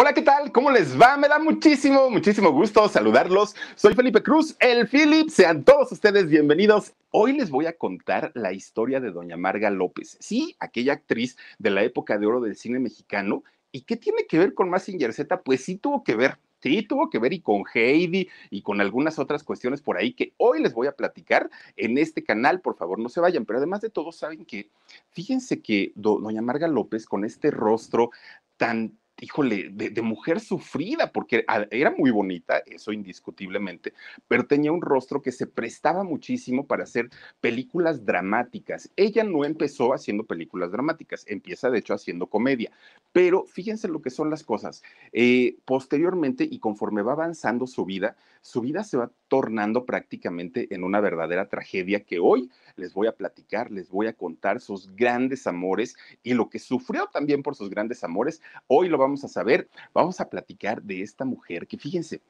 Hola, ¿qué tal? ¿Cómo les va? Me da muchísimo, muchísimo gusto saludarlos. Soy Felipe Cruz, el Philip. Sean todos ustedes bienvenidos. Hoy les voy a contar la historia de Doña Marga López. Sí, aquella actriz de la época de oro del cine mexicano. ¿Y qué tiene que ver con Massinger Z? Pues sí tuvo que ver. Sí, tuvo que ver y con Heidi y con algunas otras cuestiones por ahí que hoy les voy a platicar en este canal. Por favor, no se vayan. Pero además de todo, saben que, fíjense que Doña Marga López, con este rostro tan híjole, de, mujer sufrida, porque era muy bonita, eso indiscutiblemente, pero tenía un rostro que se prestaba muchísimo para hacer películas dramáticas. Ella no empezó haciendo películas dramáticas, empieza de hecho haciendo comedia, pero fíjense lo que son las cosas. Eh, posteriormente y conforme va avanzando su vida, su vida se va tornando prácticamente en una verdadera tragedia que hoy les voy a platicar, les voy a contar sus grandes amores y lo que sufrió también por sus grandes amores. Hoy lo vamos a saber, vamos a platicar de esta mujer que fíjense,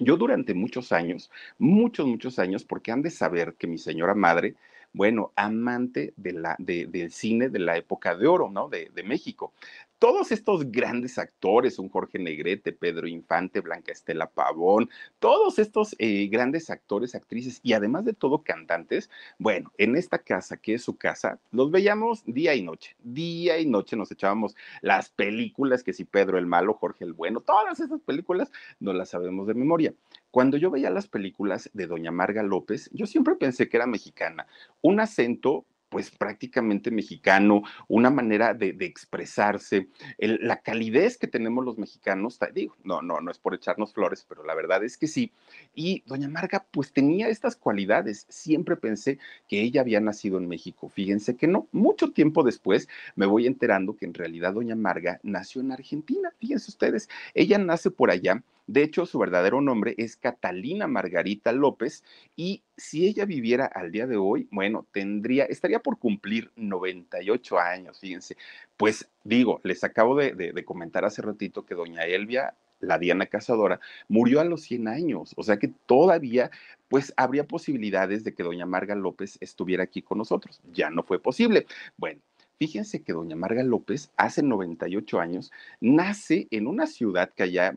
yo durante muchos años, muchos, muchos años, porque han de saber que mi señora madre, bueno, amante del cine de la época de oro, ¿no? De, de México todos estos grandes actores, un Jorge Negrete, Pedro Infante, Blanca Estela Pavón, todos estos eh, grandes actores, actrices y además de todo cantantes, bueno, en esta casa que es su casa, los veíamos día y noche, día y noche nos echábamos las películas, que si Pedro el Malo, Jorge el Bueno, todas esas películas no las sabemos de memoria. Cuando yo veía las películas de Doña Marga López, yo siempre pensé que era mexicana, un acento pues prácticamente mexicano, una manera de, expresarse, la calidez que tenemos los mexicanos, digo, no, no, no es por echarnos flores, pero la verdad es que sí. Y doña Marga pues tenía estas cualidades, siempre pensé que ella había nacido en México, fíjense que no, mucho tiempo después me voy enterando que en realidad doña Marga nació en Argentina, fíjense ustedes, ella nace por allá de hecho, su verdadero nombre es Catalina Margarita López y si ella viviera al día de hoy, bueno, tendría, estaría por cumplir 98 años, fíjense. Pues digo, les acabo de, comentar hace ratito que doña Elvia la Diana Cazadora, murió a los 100 años, o sea que todavía pues habría posibilidades de que doña Marga López estuviera aquí con nosotros. Ya no fue posible. Bueno, fíjense que doña Marga López hace 98 años nace en una ciudad que allá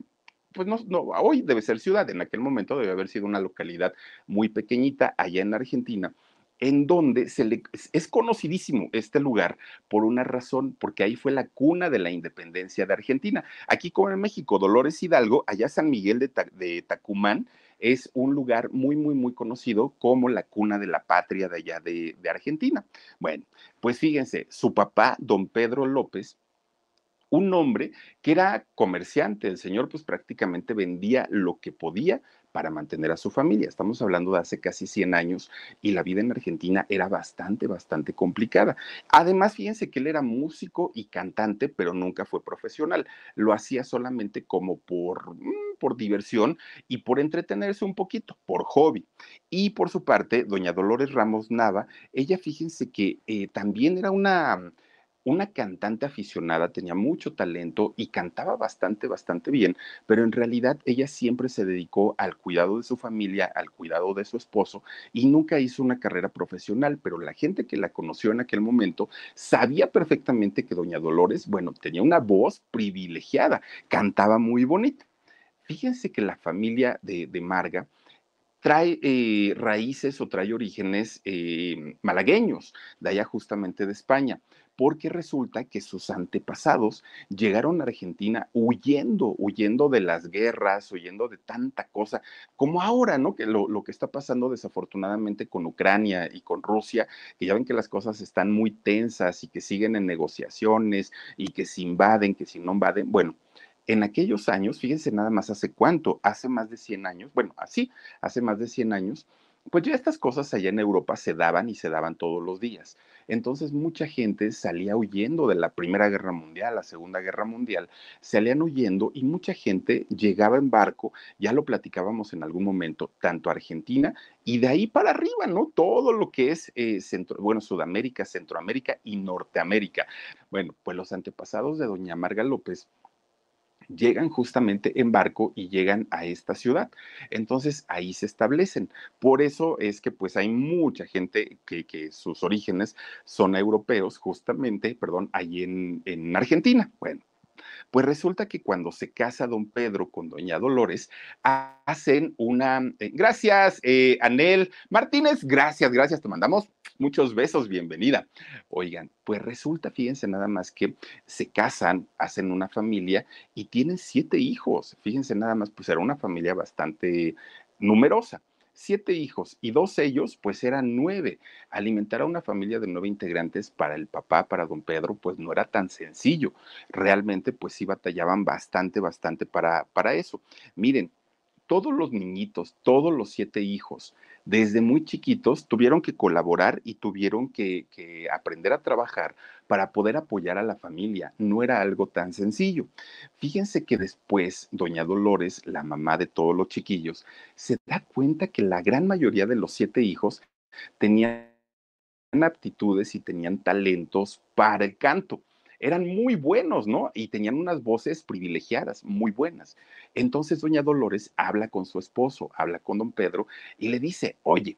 pues no, no, hoy debe ser ciudad, en aquel momento debe haber sido una localidad muy pequeñita allá en Argentina, en donde se le, es conocidísimo este lugar por una razón, porque ahí fue la cuna de la independencia de Argentina. Aquí como en México, Dolores Hidalgo, allá San Miguel de, Tacumán, es un lugar muy, muy, muy conocido como la cuna de la patria de allá de, de Argentina. Bueno, pues fíjense, su papá, don Pedro López, un hombre que era comerciante, el señor pues prácticamente vendía lo que podía para mantener a su familia. Estamos hablando de hace casi 100 años y la vida en Argentina era bastante, bastante complicada. Además, fíjense que él era músico y cantante, pero nunca fue profesional. Lo hacía solamente como por, mm, por diversión y por entretenerse un poquito, por hobby. Y por su parte, doña Dolores Ramos Nava, ella fíjense que eh, también era una una cantante aficionada, tenía mucho talento y cantaba bastante, bastante bien, pero en realidad ella siempre se dedicó al cuidado de su familia, al cuidado de su esposo y nunca hizo una carrera profesional, pero la gente que la conoció en aquel momento sabía perfectamente que doña Dolores, bueno, tenía una voz privilegiada, cantaba muy bonita. Fíjense que la familia de, Marga, trae eh, raíces o trae orígenes eh, malagueños, de allá justamente de España porque resulta que sus antepasados llegaron a Argentina huyendo, huyendo de las guerras, huyendo de tanta cosa, como ahora, ¿no? Que lo, que está pasando desafortunadamente con Ucrania y con Rusia, que ya ven que las cosas están muy tensas y que siguen en negociaciones y que se invaden, que si no invaden, bueno, en aquellos años, fíjense nada más hace cuánto, hace más de 100 años, bueno, así, hace más de 100 años, pues ya estas cosas allá en Europa se daban y se daban todos los días. Entonces mucha gente salía huyendo de la Primera Guerra Mundial, la Segunda Guerra Mundial, salían huyendo y mucha gente llegaba en barco, ya lo platicábamos en algún momento, tanto Argentina y de ahí para arriba, ¿no? Todo lo que es eh, centro, bueno, Sudamérica, Centroamérica y Norteamérica. Bueno, pues los antepasados de doña Marga López llegan justamente en barco y llegan a esta ciudad. Entonces ahí se establecen. Por eso es que pues hay mucha gente que, sus orígenes son europeos, justamente, perdón, ahí en, en Argentina. Bueno, pues resulta que cuando se casa don Pedro con doña Dolores, hacen una... Eh, gracias, eh, Anel Martínez, gracias, gracias, te mandamos muchos besos, bienvenida. Oigan, pues resulta, fíjense nada más que se casan, hacen una familia y tienen siete hijos. Fíjense nada más, pues era una familia bastante numerosa siete hijos y dos ellos, pues eran nueve. Alimentar a una familia de nueve integrantes para el papá, para don Pedro, pues no era tan sencillo. Realmente, pues sí batallaban bastante, bastante para, para eso. Miren, todos los niñitos, todos los siete hijos, desde muy chiquitos, tuvieron que colaborar y tuvieron que, aprender a trabajar para poder apoyar a la familia. No era algo tan sencillo. Fíjense que después, doña Dolores, la mamá de todos los chiquillos, se da cuenta que la gran mayoría de los siete hijos tenían aptitudes y tenían talentos para el canto eran muy buenos, ¿no? Y tenían unas voces privilegiadas, muy buenas. Entonces doña Dolores habla con su esposo, habla con don Pedro y le dice, oye,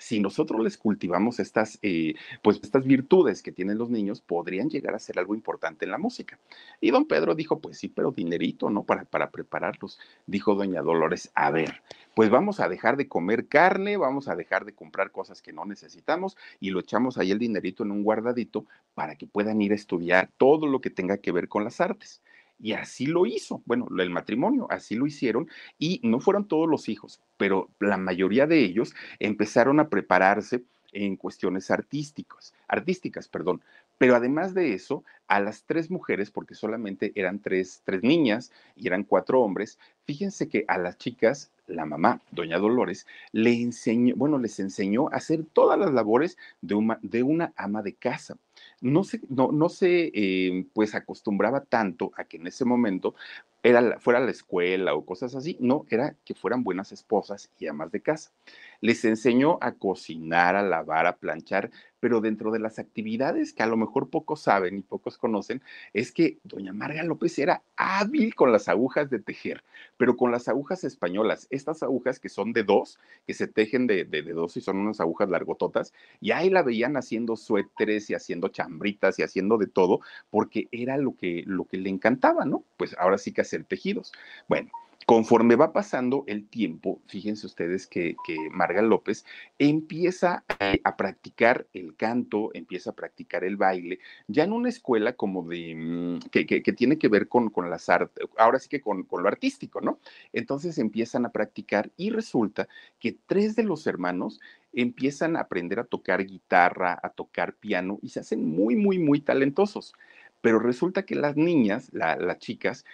si nosotros les cultivamos estas, eh, pues estas virtudes que tienen los niños, podrían llegar a ser algo importante en la música. Y don Pedro dijo, pues sí, pero dinerito, ¿no? Para, para prepararlos. Dijo doña Dolores, a ver, pues vamos a dejar de comer carne, vamos a dejar de comprar cosas que no necesitamos y lo echamos ahí el dinerito en un guardadito para que puedan ir a estudiar todo lo que tenga que ver con las artes. Y así lo hizo, bueno, el matrimonio, así lo hicieron, y no fueron todos los hijos, pero la mayoría de ellos empezaron a prepararse en cuestiones artísticas, artísticas, perdón. Pero además de eso, a las tres mujeres, porque solamente eran tres, tres niñas y eran cuatro hombres, fíjense que a las chicas, la mamá, doña Dolores, le enseñó, bueno, les enseñó a hacer todas las labores de una, de una ama de casa no se, no, no se eh, pues acostumbraba tanto a que en ese momento era, fuera la escuela o cosas así, no, era que fueran buenas esposas y amas de casa. Les enseñó a cocinar, a lavar, a planchar, pero dentro de las actividades que a lo mejor pocos saben y pocos conocen, es que doña Marga López era hábil con las agujas de tejer, pero con las agujas españolas, estas agujas que son de dos, que se tejen de, de, dos y son unas agujas largototas, y ahí la veían haciendo suéteres y haciendo chambritas y haciendo de todo, porque era lo que, lo que le encantaba, ¿no? Pues ahora sí que hacer tejidos. Bueno, Conforme va pasando el tiempo, fíjense ustedes que, Marga López empieza a, practicar el canto, empieza a practicar el baile, ya en una escuela como de, mm, que, tiene que ver con, las artes, ahora sí que con, lo artístico, ¿no? Entonces empiezan a practicar y resulta que tres de los hermanos empiezan a aprender a tocar guitarra, a tocar piano y se hacen muy, muy, muy talentosos. Pero resulta que las niñas, las chicas,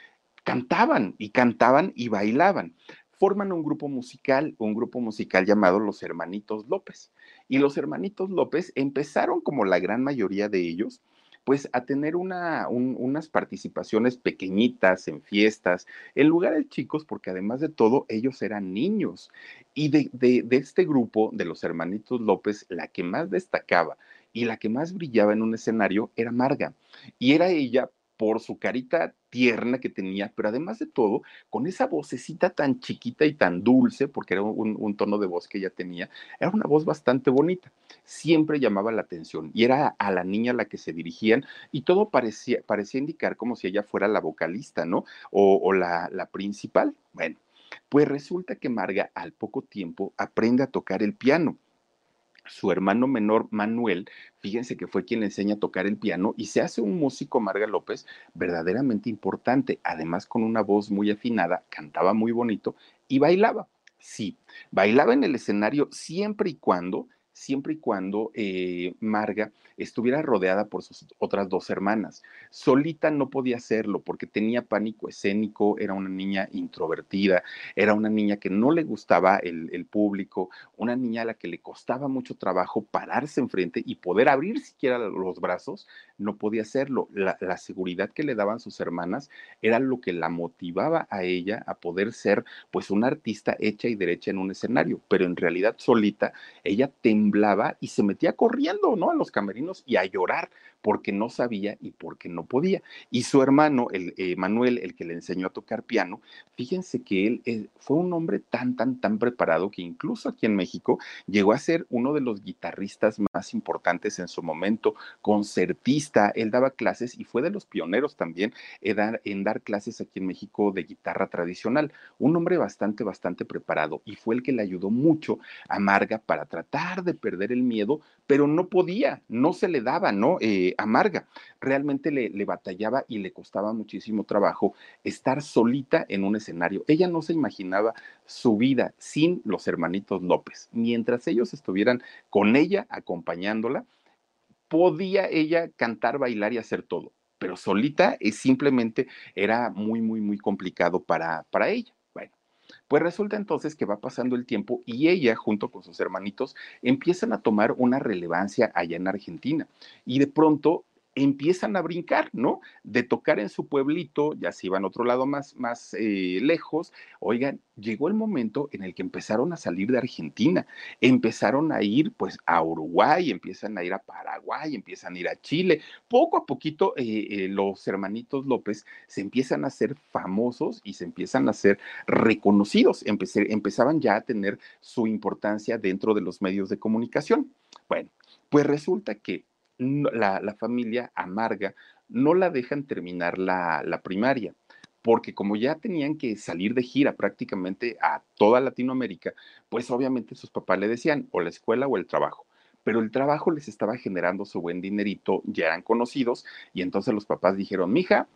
cantaban y cantaban y bailaban. Forman un grupo musical, un grupo musical llamado Los Hermanitos López. Y los Hermanitos López empezaron, como la gran mayoría de ellos, pues a tener una, unas participaciones pequeñitas en fiestas, en lugares chicos, porque además de todo, ellos eran niños. Y de, de este grupo, de los hermanitos López, la que más destacaba y la que más brillaba en un escenario era Marga. Y era ella por su carita tierna que tenía, pero además de todo, con esa vocecita tan chiquita y tan dulce, porque era un, tono de voz que ella tenía, era una voz bastante bonita. Siempre llamaba la atención y era a la niña a la que se dirigían y todo parecía, parecía indicar como si ella fuera la vocalista, ¿no? O, la, la principal. Bueno, pues resulta que Marga al poco tiempo aprende a tocar el piano su hermano menor Manuel, fíjense que fue quien le enseña a tocar el piano y se hace un músico Marga López verdaderamente importante, además con una voz muy afinada, cantaba muy bonito y bailaba. Sí, bailaba en el escenario siempre y cuando siempre y cuando eh, Marga estuviera rodeada por sus otras dos hermanas. Solita no podía hacerlo porque tenía pánico escénico, era una niña introvertida, era una niña que no le gustaba el, público, una niña a la que le costaba mucho trabajo pararse enfrente y poder abrir siquiera los brazos, no podía hacerlo. La, seguridad que le daban sus hermanas era lo que la motivaba a ella a poder ser pues una artista hecha y derecha en un escenario, pero en realidad solita ella temblaba y se metía corriendo, ¿no? A los camerinos y a llorar porque no sabía y porque no podía. Y su hermano, el eh, Manuel, el que le enseñó a tocar piano, fíjense que él eh, fue un hombre tan, tan, tan preparado que incluso aquí en México llegó a ser uno de los guitarristas más importantes en su momento, concertista, él daba clases y fue de los pioneros también en dar, clases aquí en México de guitarra tradicional. Un hombre bastante, bastante preparado y fue el que le ayudó mucho a Marga para tratar de perder el miedo, pero no podía, no se le daba, ¿no? Eh, amarga. Realmente le, le, batallaba y le costaba muchísimo trabajo estar solita en un escenario. Ella no se imaginaba su vida sin los hermanitos López. Mientras ellos estuvieran con ella, acompañándola, podía ella cantar, bailar y hacer todo. Pero solita es simplemente era muy, muy, muy complicado para, para ella. Pues resulta entonces que va pasando el tiempo y ella, junto con sus hermanitos, empiezan a tomar una relevancia allá en Argentina. Y de pronto empiezan a brincar, ¿no? De tocar en su pueblito, ya se iban a otro lado más, más eh, lejos. Oigan, llegó el momento en el que empezaron a salir de Argentina, empezaron a ir pues a Uruguay, empiezan a ir a Paraguay, empiezan a ir a Chile. Poco a poquito eh, eh, los hermanitos López se empiezan a ser famosos y se empiezan a ser reconocidos, empezaban ya a tener su importancia dentro de los medios de comunicación. Bueno, pues resulta que la, familia amarga no la dejan terminar la, la primaria porque como ya tenían que salir de gira prácticamente a toda Latinoamérica, pues obviamente sus papás le decían o la escuela o el trabajo. Pero el trabajo les estaba generando su buen dinerito, ya eran conocidos, y entonces los papás dijeron, mija,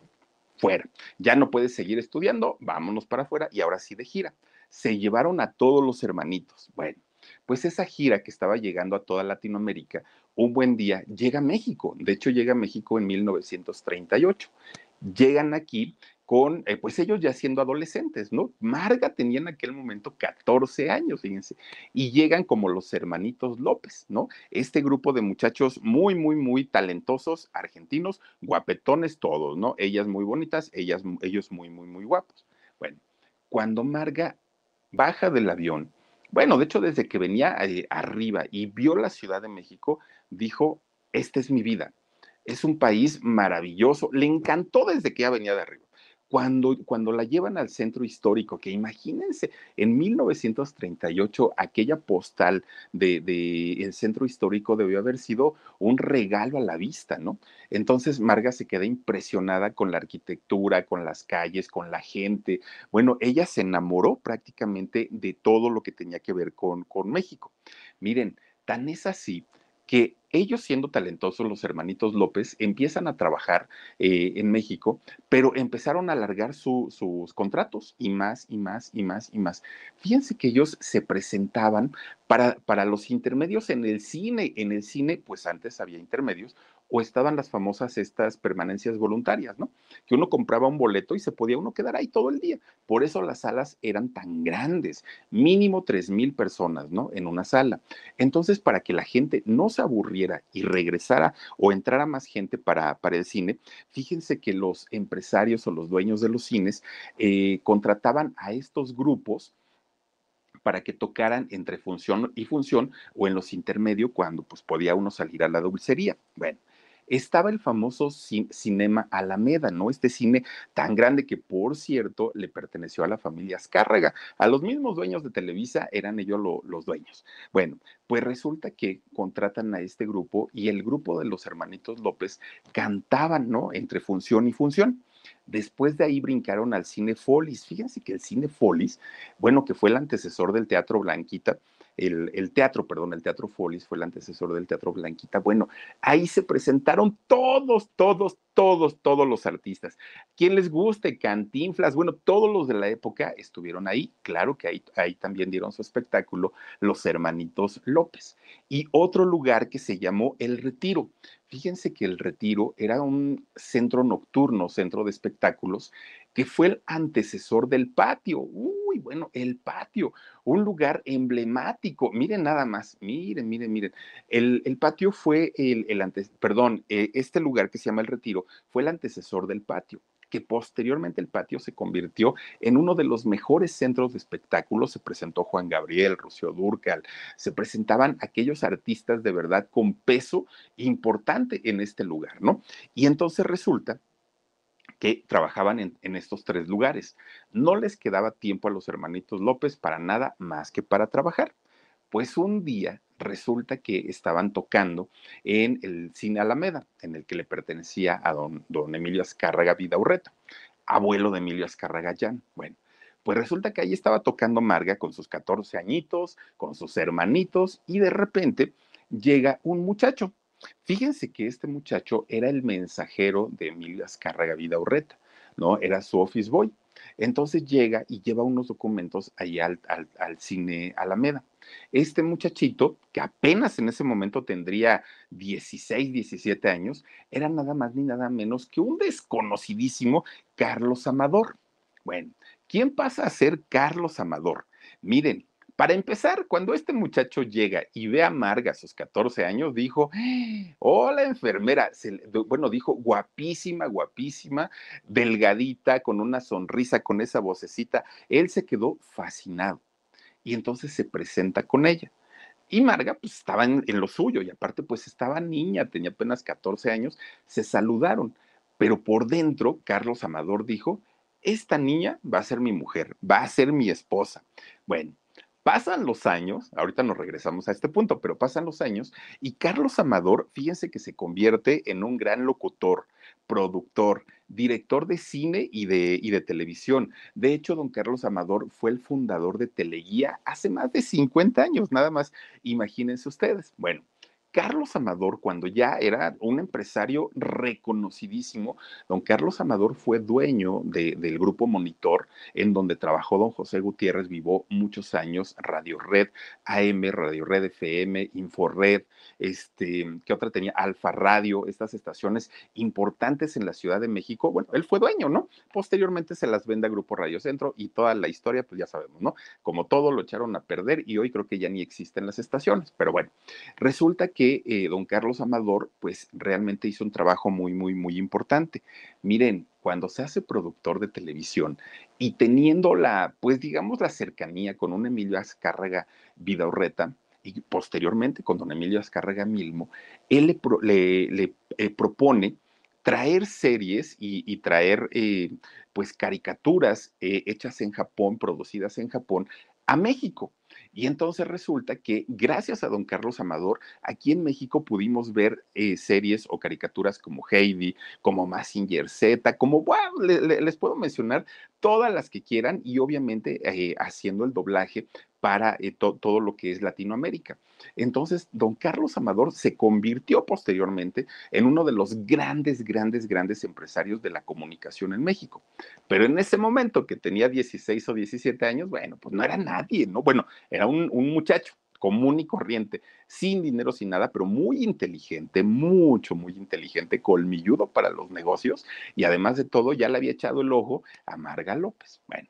fuera, ya no puedes seguir estudiando, vámonos para afuera, y ahora sí de gira. Se llevaron a todos los hermanitos. Bueno, pues esa gira que estaba llegando a toda Latinoamérica, un buen día llega a México. De hecho, llega a México en 1938. Llegan aquí con, eh, pues ellos ya siendo adolescentes, ¿no? Marga tenía en aquel momento 14 años, fíjense, y llegan como los hermanitos López, ¿no? Este grupo de muchachos muy, muy, muy talentosos, argentinos, guapetones todos, ¿no? Ellas muy bonitas, ellas, ellos muy, muy, muy guapos. Bueno, cuando Marga baja del avión, bueno, de hecho, desde que venía eh, arriba y vio la Ciudad de México, dijo, esta es mi vida. Es un país maravilloso. Le encantó desde que ya venía de arriba. Cuando, cuando la llevan al centro histórico, que imagínense, en 1938 aquella postal del de, el centro histórico debió haber sido un regalo a la vista, ¿no? Entonces Marga se queda impresionada con la arquitectura, con las calles, con la gente. Bueno, ella se enamoró prácticamente de todo lo que tenía que ver con, con México. Miren, tan es así que ellos siendo talentosos, los hermanitos López, empiezan a trabajar eh, en México, pero empezaron a alargar sus contratos y más y más y más y más. Fíjense que ellos se presentaban para, para los intermedios en el cine. En el cine, pues antes había intermedios, o estaban las famosas estas permanencias voluntarias, ¿no? Que uno compraba un boleto y se podía uno quedar ahí todo el día. Por eso las salas eran tan grandes, mínimo tres mil personas, ¿no? En una sala. Entonces, para que la gente no se aburriera y regresara o entrara más gente para, para el cine, fíjense que los empresarios o los dueños de los cines eh, contrataban a estos grupos para que tocaran entre función y función o en los intermedios cuando pues podía uno salir a la dulcería. Bueno, estaba el famoso Cinema Alameda, ¿no? Este cine tan grande que, por cierto, le perteneció a la familia Azcárraga. A los mismos dueños de Televisa eran ellos los dueños. Bueno, pues resulta que contratan a este grupo y el grupo de los hermanitos López cantaban, ¿no? Entre función y función. Después de ahí brincaron al cine Folis. Fíjense que el cine Folis, bueno, que fue el antecesor del Teatro Blanquita, el, teatro, perdón, el Teatro Folis fue el antecesor del Teatro Blanquita. Bueno, ahí se presentaron todos, todos, todos, todos los artistas. Quien les guste, Cantinflas, bueno, todos los de la época estuvieron ahí. Claro que ahí, ahí también dieron su espectáculo los hermanitos López. Y otro lugar que se llamó El Retiro. Fíjense que el Retiro era un centro nocturno, centro de espectáculos, que fue el antecesor del patio. Uy, bueno, el patio, un lugar emblemático. Miren nada más, miren, miren, miren. El, patio fue el, el perdón, eh, este lugar que se llama el Retiro fue el antecesor del patio que posteriormente el patio se convirtió en uno de los mejores centros de espectáculos. Se presentó Juan Gabriel, Rocío Durcal, se presentaban aquellos artistas de verdad con peso importante en este lugar, ¿no? Y entonces resulta que trabajaban en, estos tres lugares. No les quedaba tiempo a los hermanitos López para nada más que para trabajar. Pues un día resulta que estaban tocando en el Cine Alameda, en el que le pertenecía a don, don Emilio Azcárraga Vidaurreta, abuelo de Emilio Azcárraga Llán. Bueno, pues resulta que ahí estaba tocando Marga con sus 14 añitos, con sus hermanitos, y de repente llega un muchacho. Fíjense que este muchacho era el mensajero de Emilio Azcárraga Vidaurreta, ¿no? Era su office boy. Entonces llega y lleva unos documentos ahí al, al, cine Alameda. Este muchachito, que apenas en ese momento tendría 16, 17 años, era nada más ni nada menos que un desconocidísimo Carlos Amador. Bueno, ¿quién pasa a ser Carlos Amador? Miren, para empezar, cuando este muchacho llega y ve a Marga a sus 14 años, dijo, hola enfermera, bueno, dijo guapísima, guapísima, delgadita, con una sonrisa, con esa vocecita. Él se quedó fascinado y entonces se presenta con ella. Y Marga, pues estaba en, en, lo suyo, y aparte, pues estaba niña, tenía apenas 14 años, se saludaron, pero por dentro, Carlos Amador dijo, esta niña va a ser mi mujer, va a ser mi esposa. Bueno, Pasan los años, ahorita nos regresamos a este punto, pero pasan los años y Carlos Amador, fíjense que se convierte en un gran locutor, productor, director de cine y de, y de televisión. De hecho, don Carlos Amador fue el fundador de Teleguía hace más de 50 años, nada más. Imagínense ustedes. Bueno, Carlos Amador, cuando ya era un empresario reconocidísimo, don Carlos Amador fue dueño del grupo Monitor, en donde trabajó don José Gutiérrez, vivió muchos años, Radio Red, AM, Radio Red FM, Inforred, este, ¿qué otra tenía? Alfa Radio, estas estaciones importantes en la Ciudad de México. Bueno, él fue dueño, ¿no? Posteriormente se las vende a Grupo Radio Centro y toda la historia, pues ya sabemos, ¿no? Como todo lo echaron a perder y hoy creo que ya ni existen las estaciones, pero bueno, resulta que que eh, don Carlos Amador, pues realmente hizo un trabajo muy, muy, muy importante. Miren, cuando se hace productor de televisión y teniendo la, pues digamos, la cercanía con un Emilio Azcárraga Vidaurreta, y posteriormente con don Emilio Azcárraga Milmo, él le, eh, propone traer series y, traer eh, pues caricaturas hechas en Japón, producidas en Japón, a México. Y entonces resulta que gracias a don Carlos Amador, aquí en México pudimos ver eh, series o caricaturas como Heidi, como Massinger Z, como, wow, les puedo mencionar todas las que quieran y obviamente eh, haciendo el doblaje para eh, todo lo que es Latinoamérica. Entonces, don Carlos Amador se convirtió posteriormente en uno de los grandes, grandes, grandes empresarios de la comunicación en México. Pero en ese momento que tenía 16 o 17 años, bueno, pues no era nadie, ¿no? Bueno, era un, un muchacho común y corriente, sin dinero, sin nada, pero muy inteligente, mucho, muy inteligente, colmilludo para los negocios y además de todo ya le había echado el ojo a Marga López. Bueno,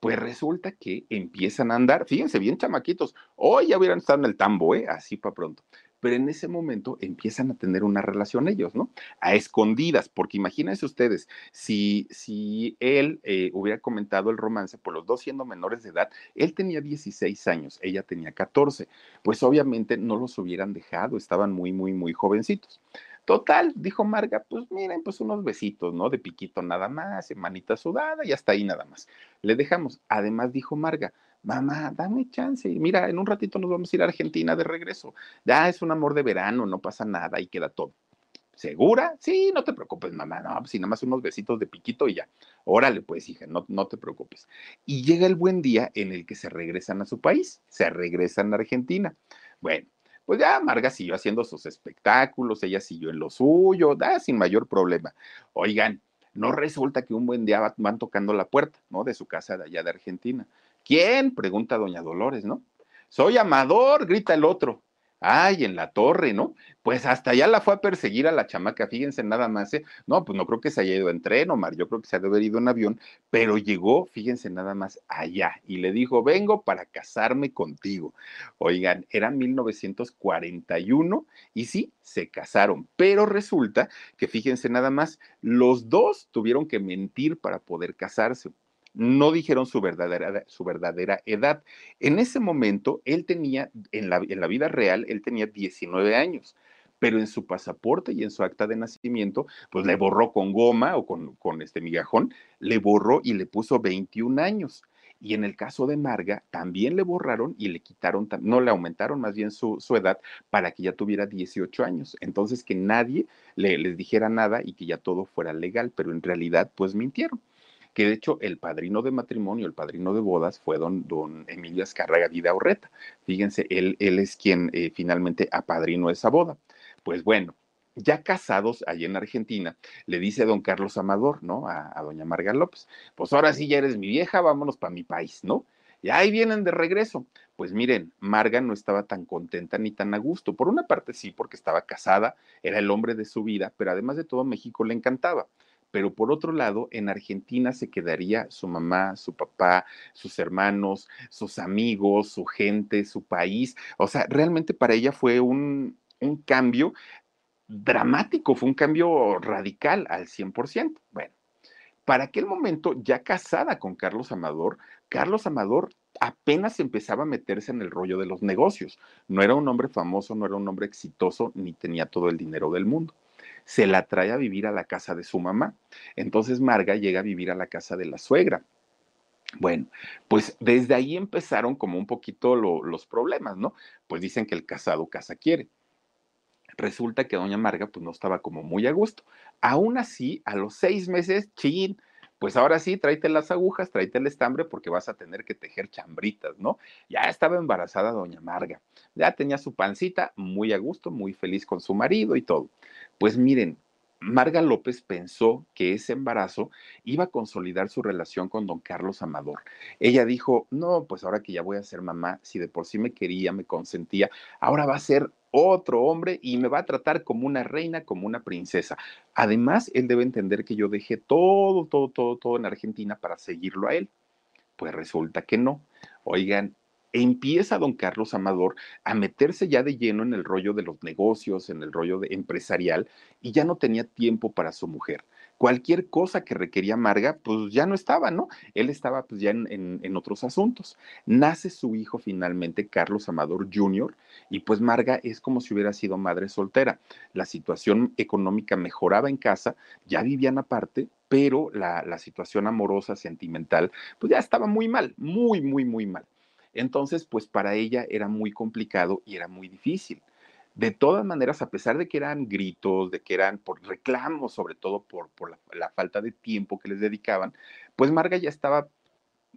pues resulta que empiezan a andar, fíjense bien chamaquitos, hoy ya hubieran estado en el tambo, ¿eh? así para pronto. Pero en ese momento empiezan a tener una relación ellos, ¿no? A escondidas, porque imagínense ustedes, si, si él eh, hubiera comentado el romance, por los dos siendo menores de edad, él tenía 16 años, ella tenía 14, pues obviamente no los hubieran dejado, estaban muy, muy, muy jovencitos. Total, dijo Marga, pues miren, pues unos besitos, ¿no? De piquito nada más, manita sudada y hasta ahí nada más. Le dejamos. Además dijo Marga, mamá, dame chance. Mira, en un ratito nos vamos a ir a Argentina de regreso. Ya es un amor de verano, no pasa nada, y queda todo. ¿Segura? Sí, no te preocupes, mamá. No, pues si nada más unos besitos de piquito y ya. Órale, pues, hija, no, no te preocupes. Y llega el buen día en el que se regresan a su país, se regresan a Argentina. Bueno, pues ya Marga siguió haciendo sus espectáculos, ella siguió en lo suyo, da sin mayor problema. Oigan, no resulta que un buen día van tocando la puerta, ¿no? De su casa de allá de Argentina. ¿Quién? Pregunta doña Dolores, ¿no? Soy Amador, grita el otro. Ay, en la torre, ¿no? Pues hasta allá la fue a perseguir a la chamaca, fíjense nada más, ¿eh? No, pues no creo que se haya ido en tren, Omar, yo creo que se ha de haber ido en avión, pero llegó, fíjense nada más, allá y le dijo, vengo para casarme contigo. Oigan, era 1941 y sí, se casaron, pero resulta que fíjense nada más, los dos tuvieron que mentir para poder casarse no dijeron su verdadera, su verdadera edad. En ese momento, él tenía, en la, en la vida real, él tenía 19 años pero en su pasaporte y en su acta de nacimiento, pues le borró con goma o con, con, este migajón, le borró y le puso 21 años. Y en el caso de Marga, también le borraron y le quitaron, no le aumentaron más bien su, su edad para que ya tuviera 18 años. Entonces, que nadie le, les dijera nada y que ya todo fuera legal, pero en realidad, pues mintieron que de hecho el padrino de matrimonio, el padrino de bodas fue don, don Emilio Azcárraga Vida Orreta. Fíjense, él, él es quien eh, finalmente apadrinó esa boda. Pues bueno, ya casados allí en Argentina, le dice don Carlos Amador, ¿no? A, a doña Marga López, pues ahora sí ya eres mi vieja, vámonos para mi país, ¿no? Y ahí vienen de regreso. Pues miren, Marga no estaba tan contenta ni tan a gusto. Por una parte sí, porque estaba casada, era el hombre de su vida, pero además de todo México le encantaba pero por otro lado, en Argentina se quedaría su mamá, su papá, sus hermanos, sus amigos, su gente, su país. O sea, realmente para ella fue un, un cambio dramático, fue un cambio radical al 100%. Bueno, para aquel momento, ya casada con Carlos Amador, Carlos Amador apenas empezaba a meterse en el rollo de los negocios. No era un hombre famoso, no era un hombre exitoso, ni tenía todo el dinero del mundo se la trae a vivir a la casa de su mamá. Entonces Marga llega a vivir a la casa de la suegra. Bueno, pues desde ahí empezaron como un poquito lo, los problemas, ¿no? Pues dicen que el casado casa quiere. Resulta que doña Marga pues no estaba como muy a gusto. Aún así, a los seis meses, chin, pues ahora sí, tráete las agujas, tráete el estambre porque vas a tener que tejer chambritas, ¿no? Ya estaba embarazada doña Marga, ya tenía su pancita muy a gusto, muy feliz con su marido y todo. Pues miren, Marga López pensó que ese embarazo iba a consolidar su relación con don Carlos Amador. Ella dijo, no, pues ahora que ya voy a ser mamá, si de por sí me quería, me consentía, ahora va a ser otro hombre y me va a tratar como una reina, como una princesa. Además, él debe entender que yo dejé todo, todo, todo, todo en Argentina para seguirlo a él. Pues resulta que no. Oigan, empieza don Carlos Amador a meterse ya de lleno en el rollo de los negocios, en el rollo de empresarial, y ya no tenía tiempo para su mujer. Cualquier cosa que requería Marga, pues ya no estaba, ¿no? Él estaba pues ya en, otros asuntos. Nace su hijo finalmente, Carlos Amador Jr., y pues Marga es como si hubiera sido madre soltera. La situación económica mejoraba en casa, ya vivían aparte, pero la, la situación amorosa, sentimental, pues ya estaba muy mal, muy, muy, muy mal. Entonces, pues para ella era muy complicado y era muy difícil. De todas maneras, a pesar de que eran gritos, de que eran por reclamos, sobre todo por, la, falta de tiempo que les dedicaban, pues Marga ya estaba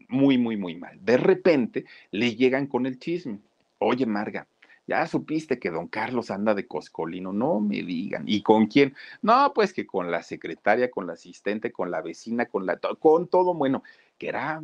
muy, muy, muy mal. De repente le llegan con el chisme. Oye, Marga, ya supiste que don Carlos anda de coscolino, no me digan. ¿Y con quién? No, pues que con la secretaria, con la asistente, con la vecina, con la con todo, bueno, que era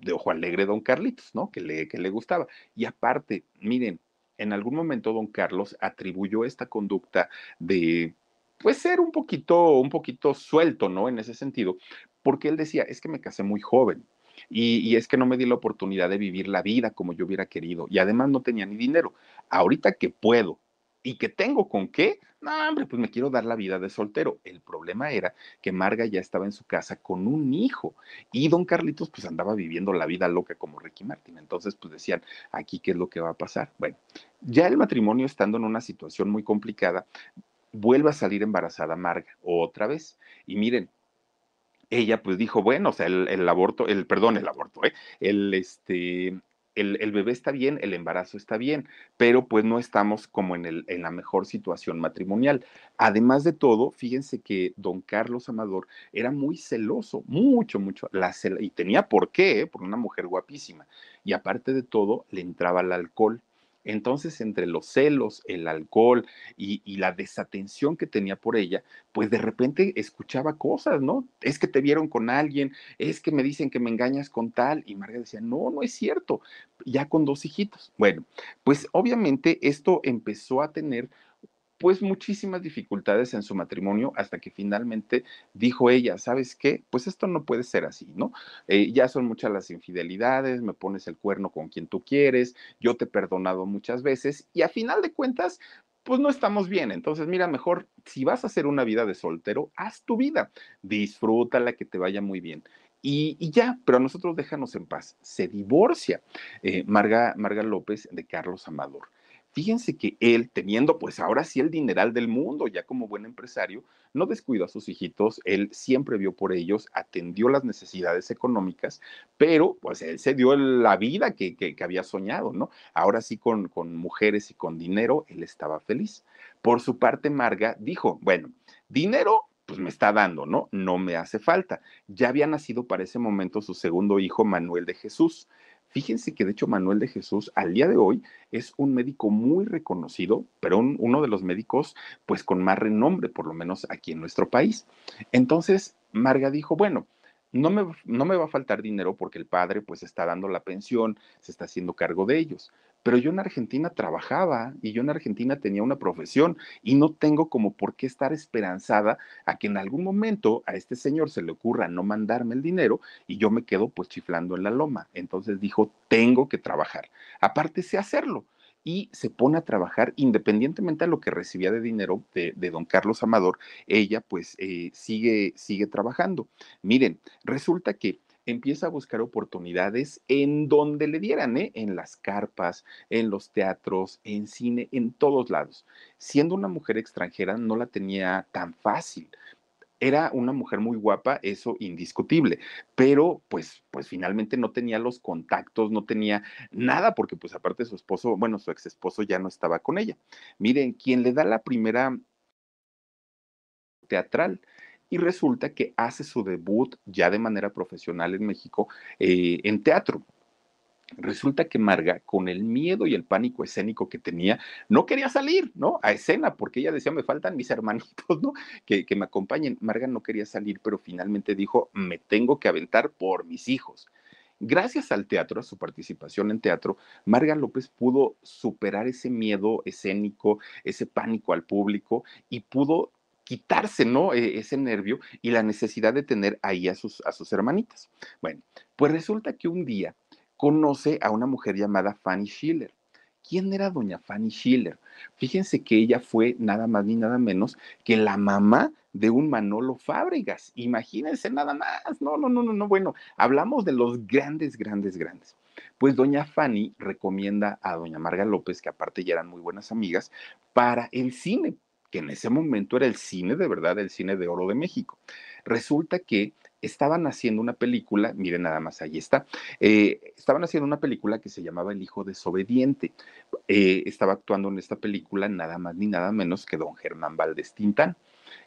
de ojo alegre don Carlitos, ¿no? Que le, que le gustaba. Y aparte, miren, en algún momento don Carlos atribuyó esta conducta de pues ser un poquito, un poquito suelto, ¿no? En ese sentido, porque él decía, es que me casé muy joven y, y, es que no me di la oportunidad de vivir la vida como yo hubiera querido y además no tenía ni dinero. Ahorita que puedo y que tengo con qué, no, hombre, pues me quiero dar la vida de soltero. El problema era que Marga ya estaba en su casa con un hijo y don Carlitos pues andaba viviendo la vida loca como Ricky Martin. Entonces pues decían, aquí qué es lo que va a pasar. Bueno, ya el matrimonio estando en una situación muy complicada, vuelve a salir embarazada Marga otra vez. Y miren, ella pues dijo, bueno, o sea, el, el aborto, el, perdón, el aborto, ¿eh? el, este, el, el, bebé está bien, el embarazo está bien, pero pues no estamos como en, el, en la mejor situación matrimonial. Además de todo, fíjense que don Carlos Amador era muy celoso, mucho, mucho, la cel y tenía por qué, ¿eh? por una mujer guapísima. Y aparte de todo, le entraba el alcohol. Entonces, entre los celos, el alcohol y, la desatención que tenía por ella, pues de repente escuchaba cosas, ¿no? Es que te vieron con alguien, es que me dicen que me engañas con tal. Y Marga decía, no, no es cierto, ya con dos hijitos. Bueno, pues obviamente esto empezó a tener pues muchísimas dificultades en su matrimonio hasta que finalmente dijo ella, ¿sabes qué? Pues esto no puede ser así, ¿no? Eh, ya son muchas las infidelidades, me pones el cuerno con quien tú quieres, yo te he perdonado muchas veces y a final de cuentas, pues no estamos bien. Entonces, mira, mejor si vas a hacer una vida de soltero, haz tu vida, disfrútala, que te vaya muy bien. Y, y, ya, pero a nosotros déjanos en paz. Se divorcia eh, Marga, Marga López de Carlos Amador. Fíjense que él, teniendo pues ahora sí el dineral del mundo, ya como buen empresario, no descuidó a sus hijitos, él siempre vio por ellos, atendió las necesidades económicas, pero pues él se dio la vida que, que, había soñado, ¿no? Ahora sí con, con mujeres y con dinero, él estaba feliz. Por su parte, Marga dijo, bueno, dinero pues me está dando, ¿no? No me hace falta. Ya había nacido para ese momento su segundo hijo, Manuel de Jesús. Fíjense que de hecho Manuel de Jesús al día de hoy es un médico muy reconocido, pero un, uno de los médicos pues con más renombre, por lo menos aquí en nuestro país. Entonces Marga dijo, bueno, no me, no me va a faltar dinero porque el padre pues está dando la pensión, se está haciendo cargo de ellos, pero yo en Argentina trabajaba y yo en Argentina tenía una profesión y no tengo como por qué estar esperanzada a que en algún momento a este señor se le ocurra no mandarme el dinero y yo me quedo pues chiflando en la loma. Entonces dijo, tengo que trabajar. Aparte sé hacerlo y se pone a trabajar independientemente a lo que recibía de dinero de, don Carlos Amador, ella pues eh, sigue, sigue trabajando. Miren, resulta que empieza a buscar oportunidades en donde le dieran, ¿eh? en las carpas, en los teatros, en cine, en todos lados. Siendo una mujer extranjera no la tenía tan fácil. Era una mujer muy guapa, eso indiscutible, pero pues, pues finalmente no tenía los contactos, no tenía nada, porque pues aparte su esposo, bueno, su ex esposo ya no estaba con ella. Miren, quien le da la primera teatral y resulta que hace su debut ya de manera profesional en México eh, en teatro. Resulta que Marga, con el miedo y el pánico escénico que tenía, no quería salir, ¿no? A escena, porque ella decía, me faltan mis hermanitos, ¿no? Que, que me acompañen. Marga no quería salir, pero finalmente dijo, me tengo que aventar por mis hijos. Gracias al teatro, a su participación en teatro, Marga López pudo superar ese miedo escénico, ese pánico al público y pudo quitarse, ¿no? E ese nervio y la necesidad de tener ahí a sus, a sus hermanitas. Bueno, pues resulta que un día conoce a una mujer llamada Fanny Schiller. ¿Quién era doña Fanny Schiller? Fíjense que ella fue nada más ni nada menos que la mamá de un Manolo Fábregas. Imagínense nada más. No, no, no, no, no. Bueno, hablamos de los grandes, grandes, grandes. Pues doña Fanny recomienda a doña Marga López, que aparte ya eran muy buenas amigas, para el cine, que en ese momento era el cine de verdad, el cine de oro de México. Resulta que estaban haciendo una película, miren nada más, ahí está, eh, estaban haciendo una película que se llamaba El Hijo Desobediente. Eh, estaba actuando en esta película nada más ni nada menos que don Germán Valdés Tintán.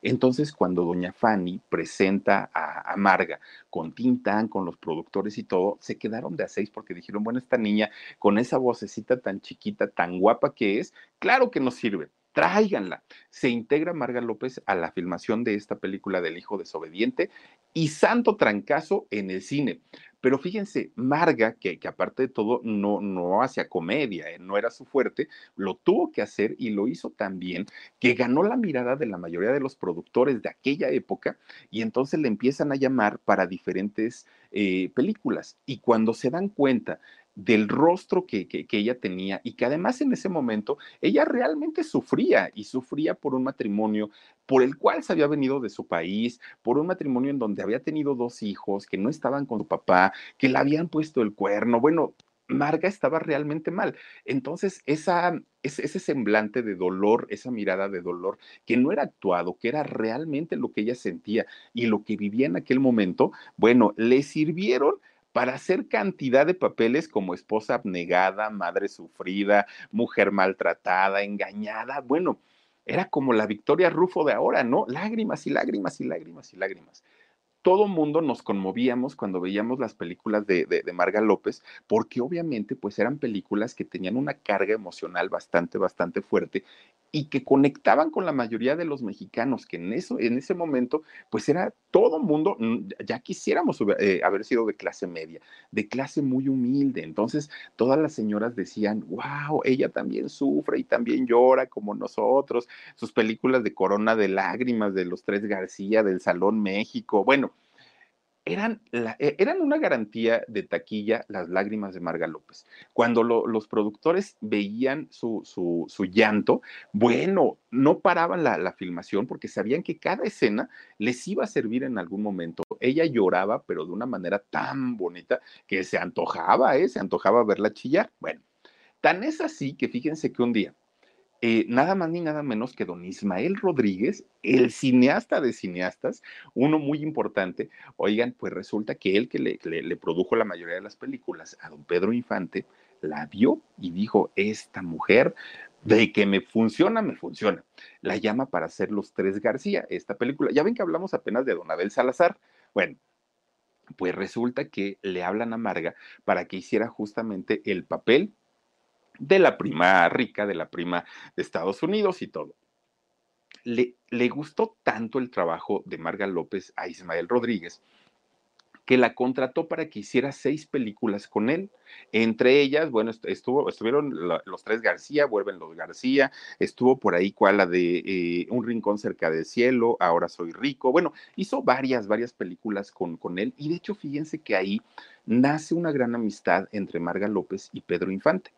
Entonces, cuando doña Fanny presenta a, a, Marga con Tintán, con los productores y todo, se quedaron de a seis porque dijeron, bueno, esta niña con esa vocecita tan chiquita, tan guapa que es, claro que nos sirve tráiganla. Se integra Marga López a la filmación de esta película del hijo desobediente y santo trancazo en el cine. Pero fíjense, Marga, que, aparte de todo no, no hacía comedia, eh, no era su fuerte, lo tuvo que hacer y lo hizo tan bien que ganó la mirada de la mayoría de los productores de aquella época y entonces le empiezan a llamar para diferentes eh, películas. Y cuando se dan cuenta del rostro que, que, que, ella tenía y que además en ese momento ella realmente sufría y sufría por un matrimonio por el cual se había venido de su país, por un matrimonio en donde había tenido dos hijos que no estaban con su papá, que le habían puesto el cuerno. Bueno, Marga estaba realmente mal. Entonces, esa, ese, semblante de dolor, esa mirada de dolor, que no era actuado, que era realmente lo que ella sentía y lo que vivía en aquel momento, bueno, le sirvieron para hacer cantidad de papeles como esposa abnegada, madre sufrida, mujer maltratada, engañada. Bueno, era como la Victoria Rufo de ahora, ¿no? Lágrimas y lágrimas y lágrimas y lágrimas todo mundo nos conmovíamos cuando veíamos las películas de, de, Marga López, porque obviamente pues eran películas que tenían una carga emocional bastante, bastante fuerte y que conectaban con la mayoría de los mexicanos, que en, eso, en ese momento pues era todo mundo, mm, ya quisiéramos eh, haber sido de clase media, de clase muy humilde. Entonces todas las señoras decían, wow, ella también sufre y también llora como nosotros. Sus películas de Corona de Lágrimas, de los Tres García, del Salón México, bueno eran, e, eran una garantía de taquilla las lágrimas de Marga López. Cuando los productores veían su, su, llanto, bueno, no paraban la, la, filmación porque sabían que cada escena les iba a servir en algún momento. Ella lloraba, pero de una manera tan bonita que se antojaba, ¿eh? se antojaba verla chillar. Bueno, tan es así que fíjense que un día eh, nada más ni nada menos que don Ismael Rodríguez, el cineasta de cineastas, uno muy importante. Oigan, pues resulta que él que le, le, produjo la mayoría de las películas a don Pedro Infante, la vio y dijo, esta mujer de que me funciona, me funciona. La llama para hacer Los Tres García, esta película. Ya ven que hablamos apenas de Don Abel Salazar. Bueno, pues resulta que le hablan a Marga para que hiciera justamente el papel de la prima rica, de la prima de Estados Unidos y todo. Le, le gustó tanto el trabajo de Marga López a Ismael Rodríguez que la contrató para que hiciera seis películas con él. Entre ellas, bueno, estuvo, estuvieron los tres García, vuelven los García, estuvo por ahí cual la de eh, Un Rincón cerca del cielo, Ahora soy rico. Bueno, hizo varias, varias películas con, con él y de hecho, fíjense que ahí nace una gran amistad entre Marga López y Pedro Infante.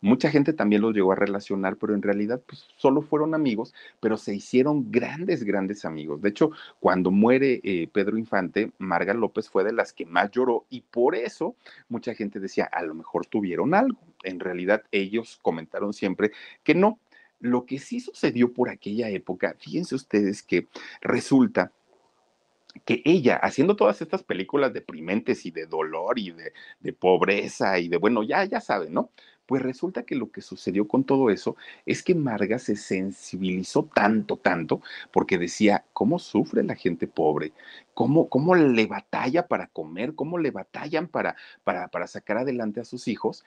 Mucha gente también los llegó a relacionar, pero en realidad pues, solo fueron amigos, pero se hicieron grandes, grandes amigos. De hecho, cuando muere eh, Pedro Infante, Marga López fue de las que más lloró y por eso mucha gente decía, a lo mejor tuvieron algo. En realidad ellos comentaron siempre que no. Lo que sí sucedió por aquella época, fíjense ustedes que resulta que ella, haciendo todas estas películas deprimentes y de dolor y de, de, pobreza y de, bueno, ya, ya saben, ¿no? Pues resulta que lo que sucedió con todo eso es que Marga se sensibilizó tanto, tanto, porque decía, ¿cómo sufre la gente pobre? ¿Cómo, cómo le batalla para comer? ¿Cómo le batallan para, para, para sacar adelante a sus hijos?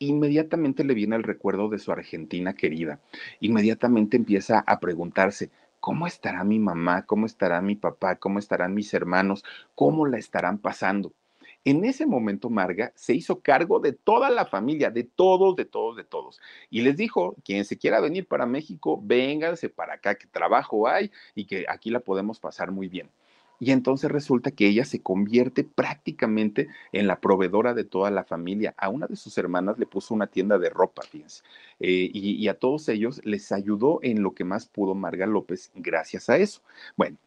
Inmediatamente le viene el recuerdo de su Argentina querida. Inmediatamente empieza a preguntarse, ¿cómo estará mi mamá? ¿Cómo estará mi papá? ¿Cómo estarán mis hermanos? ¿Cómo la estarán pasando? En ese momento, Marga se hizo cargo de toda la familia, de todos, de todos, de todos. Y les dijo, quien se quiera venir para México, vénganse para acá, que trabajo hay y que aquí la podemos pasar muy bien. Y entonces resulta que ella se convierte prácticamente en la proveedora de toda la familia. A una de sus hermanas le puso una tienda de ropa, fíjense. Eh, y, y, a todos ellos les ayudó en lo que más pudo Marga López gracias a eso. Bueno,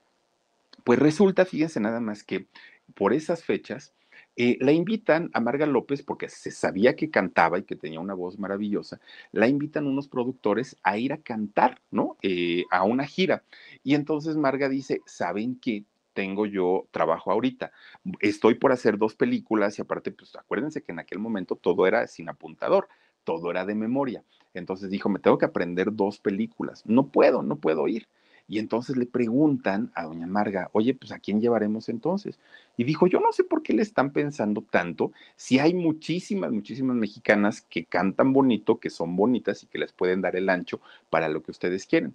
pues resulta, fíjense nada más que por esas fechas, eh, la invitan a Marga López porque se sabía que cantaba y que tenía una voz maravillosa. La invitan unos productores a ir a cantar, ¿no? Eh, a una gira. Y entonces Marga dice, ¿saben qué? Tengo yo trabajo ahorita. Estoy por hacer dos películas y aparte, pues acuérdense que en aquel momento todo era sin apuntador, todo era de memoria. Entonces dijo, me tengo que aprender dos películas. No puedo, no puedo ir. Y entonces le preguntan a doña Marga, oye, pues ¿a quién llevaremos entonces? Y dijo, yo no sé por qué le están pensando tanto, si hay muchísimas, muchísimas mexicanas que cantan bonito, que son bonitas y que les pueden dar el ancho para lo que ustedes quieren.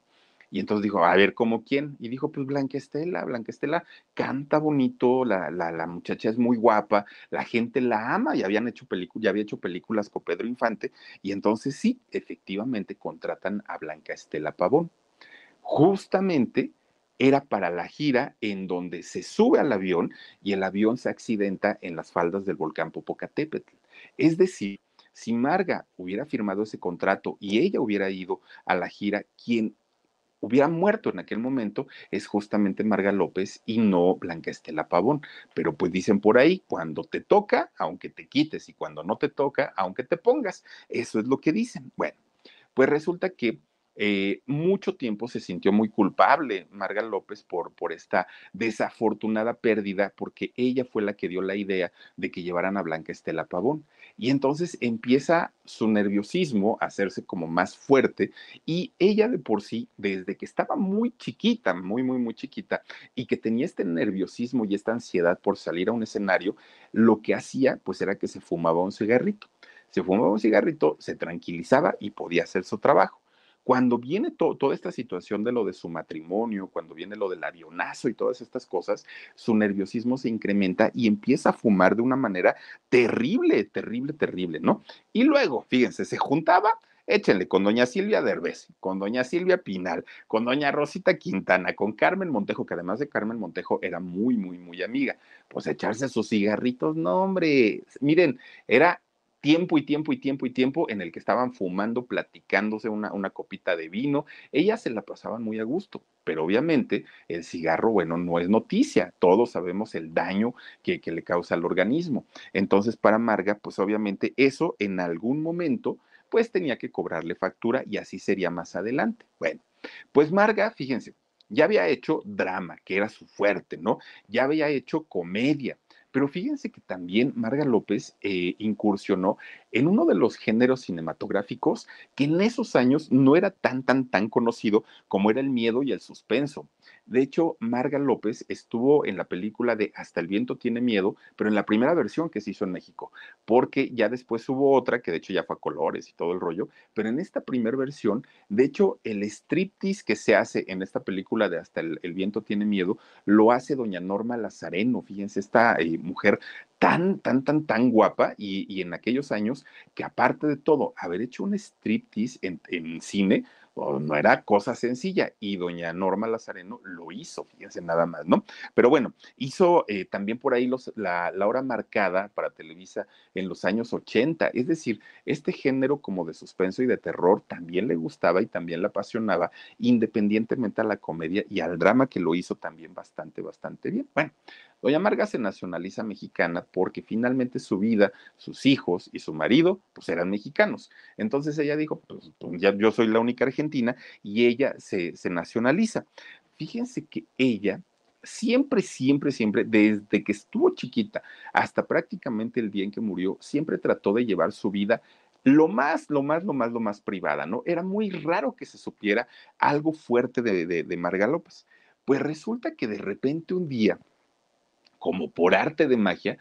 Y entonces dijo, a ver, ¿cómo quién? Y dijo, pues Blanca Estela, Blanca Estela canta bonito, la, la, la muchacha es muy guapa, la gente la ama y habían hecho ya había hecho películas con Pedro Infante. Y entonces sí, efectivamente contratan a Blanca Estela Pavón justamente era para la gira en donde se sube al avión y el avión se accidenta en las faldas del volcán Popocatépetl. Es decir, si Marga hubiera firmado ese contrato y ella hubiera ido a la gira, quien hubiera muerto en aquel momento es justamente Marga López y no Blanca Estela Pavón. Pero pues dicen por ahí, cuando te toca, aunque te quites, y cuando no te toca, aunque te pongas. Eso es lo que dicen. Bueno, pues resulta que eh, mucho tiempo se sintió muy culpable Marga López por, por esta desafortunada pérdida, porque ella fue la que dio la idea de que llevaran a Blanca Estela Pavón. Y entonces empieza su nerviosismo a hacerse como más fuerte y ella de por sí, desde que estaba muy chiquita, muy, muy, muy chiquita, y que tenía este nerviosismo y esta ansiedad por salir a un escenario, lo que hacía pues era que se fumaba un cigarrito. Se fumaba un cigarrito, se tranquilizaba y podía hacer su trabajo. Cuando viene toda esta situación de lo de su matrimonio, cuando viene lo del avionazo y todas estas cosas, su nerviosismo se incrementa y empieza a fumar de una manera terrible, terrible, terrible, ¿no? Y luego, fíjense, se juntaba échenle con doña Silvia Derbez, con doña Silvia Pinal, con doña Rosita Quintana, con Carmen Montejo, que además de Carmen Montejo era muy, muy, muy amiga. Pues echarse sus cigarritos, no, hombre, miren, era tiempo y tiempo y tiempo y tiempo en el que estaban fumando, platicándose una, una copita de vino. Ellas se la pasaban muy a gusto, pero obviamente el cigarro, bueno, no es noticia. Todos sabemos el daño que, que le causa al organismo. Entonces, para Marga, pues obviamente eso en algún momento, pues tenía que cobrarle factura y así sería más adelante. Bueno, pues Marga, fíjense, ya había hecho drama, que era su fuerte, ¿no? Ya había hecho comedia pero fíjense que también Marga López eh, incursionó en uno de los géneros cinematográficos que en esos años no era tan, tan, tan conocido como era el miedo y el suspenso. De hecho, Marga López estuvo en la película de Hasta el viento tiene miedo, pero en la primera versión que se hizo en México, porque ya después hubo otra que de hecho ya fue a colores y todo el rollo, pero en esta primera versión, de hecho, el striptease que se hace en esta película de Hasta el, viento tiene miedo, lo hace doña Norma Lazareno, fíjense, esta eh, mujer tan, tan, tan, tan guapa y, en aquellos años que aparte de todo, haber hecho un striptease en cine, no era cosa sencilla y doña Norma Lazareno lo hizo, fíjense nada más, ¿no? Pero bueno, hizo eh, también por ahí los, la, la, hora marcada para Televisa en los años 80, es decir, este género como de suspenso y de terror también le gustaba y también la apasionaba, independientemente a la comedia y al drama que lo hizo también bastante, bastante bien. Bueno, Doña Marga se nacionaliza mexicana porque finalmente su vida, sus hijos y su marido, pues eran mexicanos. Entonces ella dijo, pues, pues ya yo soy la única argentina y ella se, nacionaliza. Fíjense que ella siempre, siempre, siempre, desde que estuvo chiquita hasta prácticamente el día en que murió, siempre trató de llevar su vida lo más, lo más, lo más, lo más privada, ¿no? Era muy raro que se supiera algo fuerte de, de, de Marga López. Pues resulta que de repente un día como por arte de magia,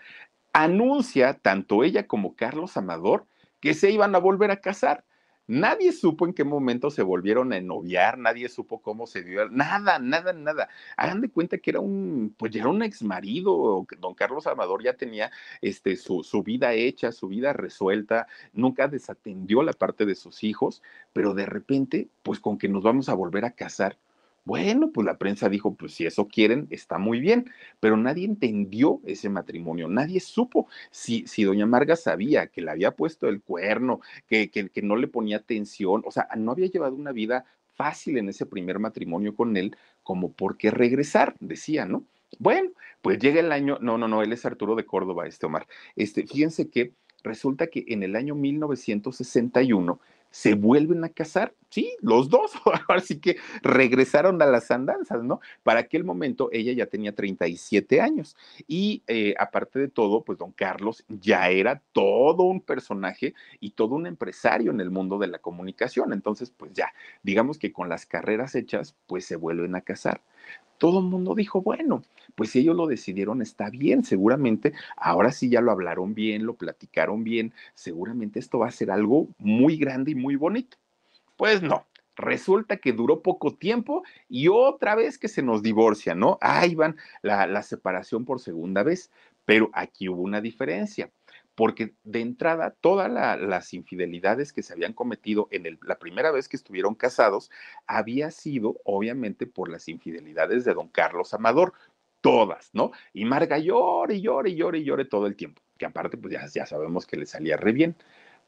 anuncia tanto ella como Carlos Amador que se iban a volver a casar. Nadie supo en qué momento se volvieron a noviar, nadie supo cómo se dio, nada, nada, nada. Hagan de cuenta que era un, pues ya era un ex marido, don Carlos Amador ya tenía este, su, su vida hecha, su vida resuelta, nunca desatendió la parte de sus hijos, pero de repente, pues con que nos vamos a volver a casar, bueno, pues la prensa dijo, pues si eso quieren, está muy bien, pero nadie entendió ese matrimonio, nadie supo si, si doña Marga sabía que le había puesto el cuerno, que, que, que no le ponía atención, o sea, no había llevado una vida fácil en ese primer matrimonio con él, como por qué regresar, decía, ¿no? Bueno, pues llega el año, no, no, no, él es Arturo de Córdoba, este Omar. Este, fíjense que resulta que en el año 1961 se vuelven a casar, sí, los dos, ahora sí que regresaron a las andanzas, ¿no? Para aquel momento ella ya tenía 37 años y eh, aparte de todo, pues don Carlos ya era todo un personaje y todo un empresario en el mundo de la comunicación, entonces pues ya, digamos que con las carreras hechas, pues se vuelven a casar todo el mundo dijo, bueno, pues si ellos lo decidieron, está bien, seguramente ahora sí ya lo hablaron bien, lo platicaron bien, seguramente esto va a ser algo muy grande y muy bonito. Pues no, resulta que duró poco tiempo y otra vez que se nos divorcia, ¿no? Ahí van la, la separación por segunda vez, pero aquí hubo una diferencia porque de entrada todas la, las infidelidades que se habían cometido en el, la primera vez que estuvieron casados había sido obviamente por las infidelidades de don Carlos Amador, todas, ¿no? Y Marga llore y llore y llore y llore todo el tiempo, que aparte pues ya, ya sabemos que le salía re bien.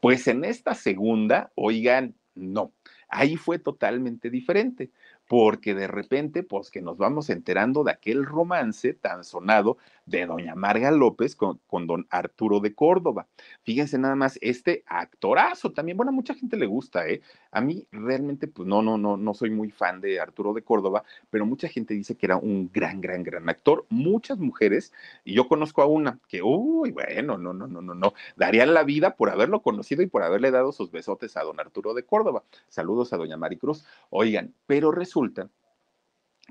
Pues en esta segunda, oigan, no, ahí fue totalmente diferente, porque de repente, pues que nos vamos enterando de aquel romance tan sonado de doña Marga López con, don Arturo de Córdoba. Fíjense nada más, este actorazo también, bueno, a mucha gente le gusta, ¿eh? A mí realmente, pues no, no, no, no soy muy fan de Arturo de Córdoba, pero mucha gente dice que era un gran, gran, gran actor. Muchas mujeres, y yo conozco a una que, uy, bueno, no, no, no, no, no, darían la vida por haberlo conocido y por haberle dado sus besotes a don Arturo de Córdoba. Saludos a doña Maricruz. Oigan, pero resulta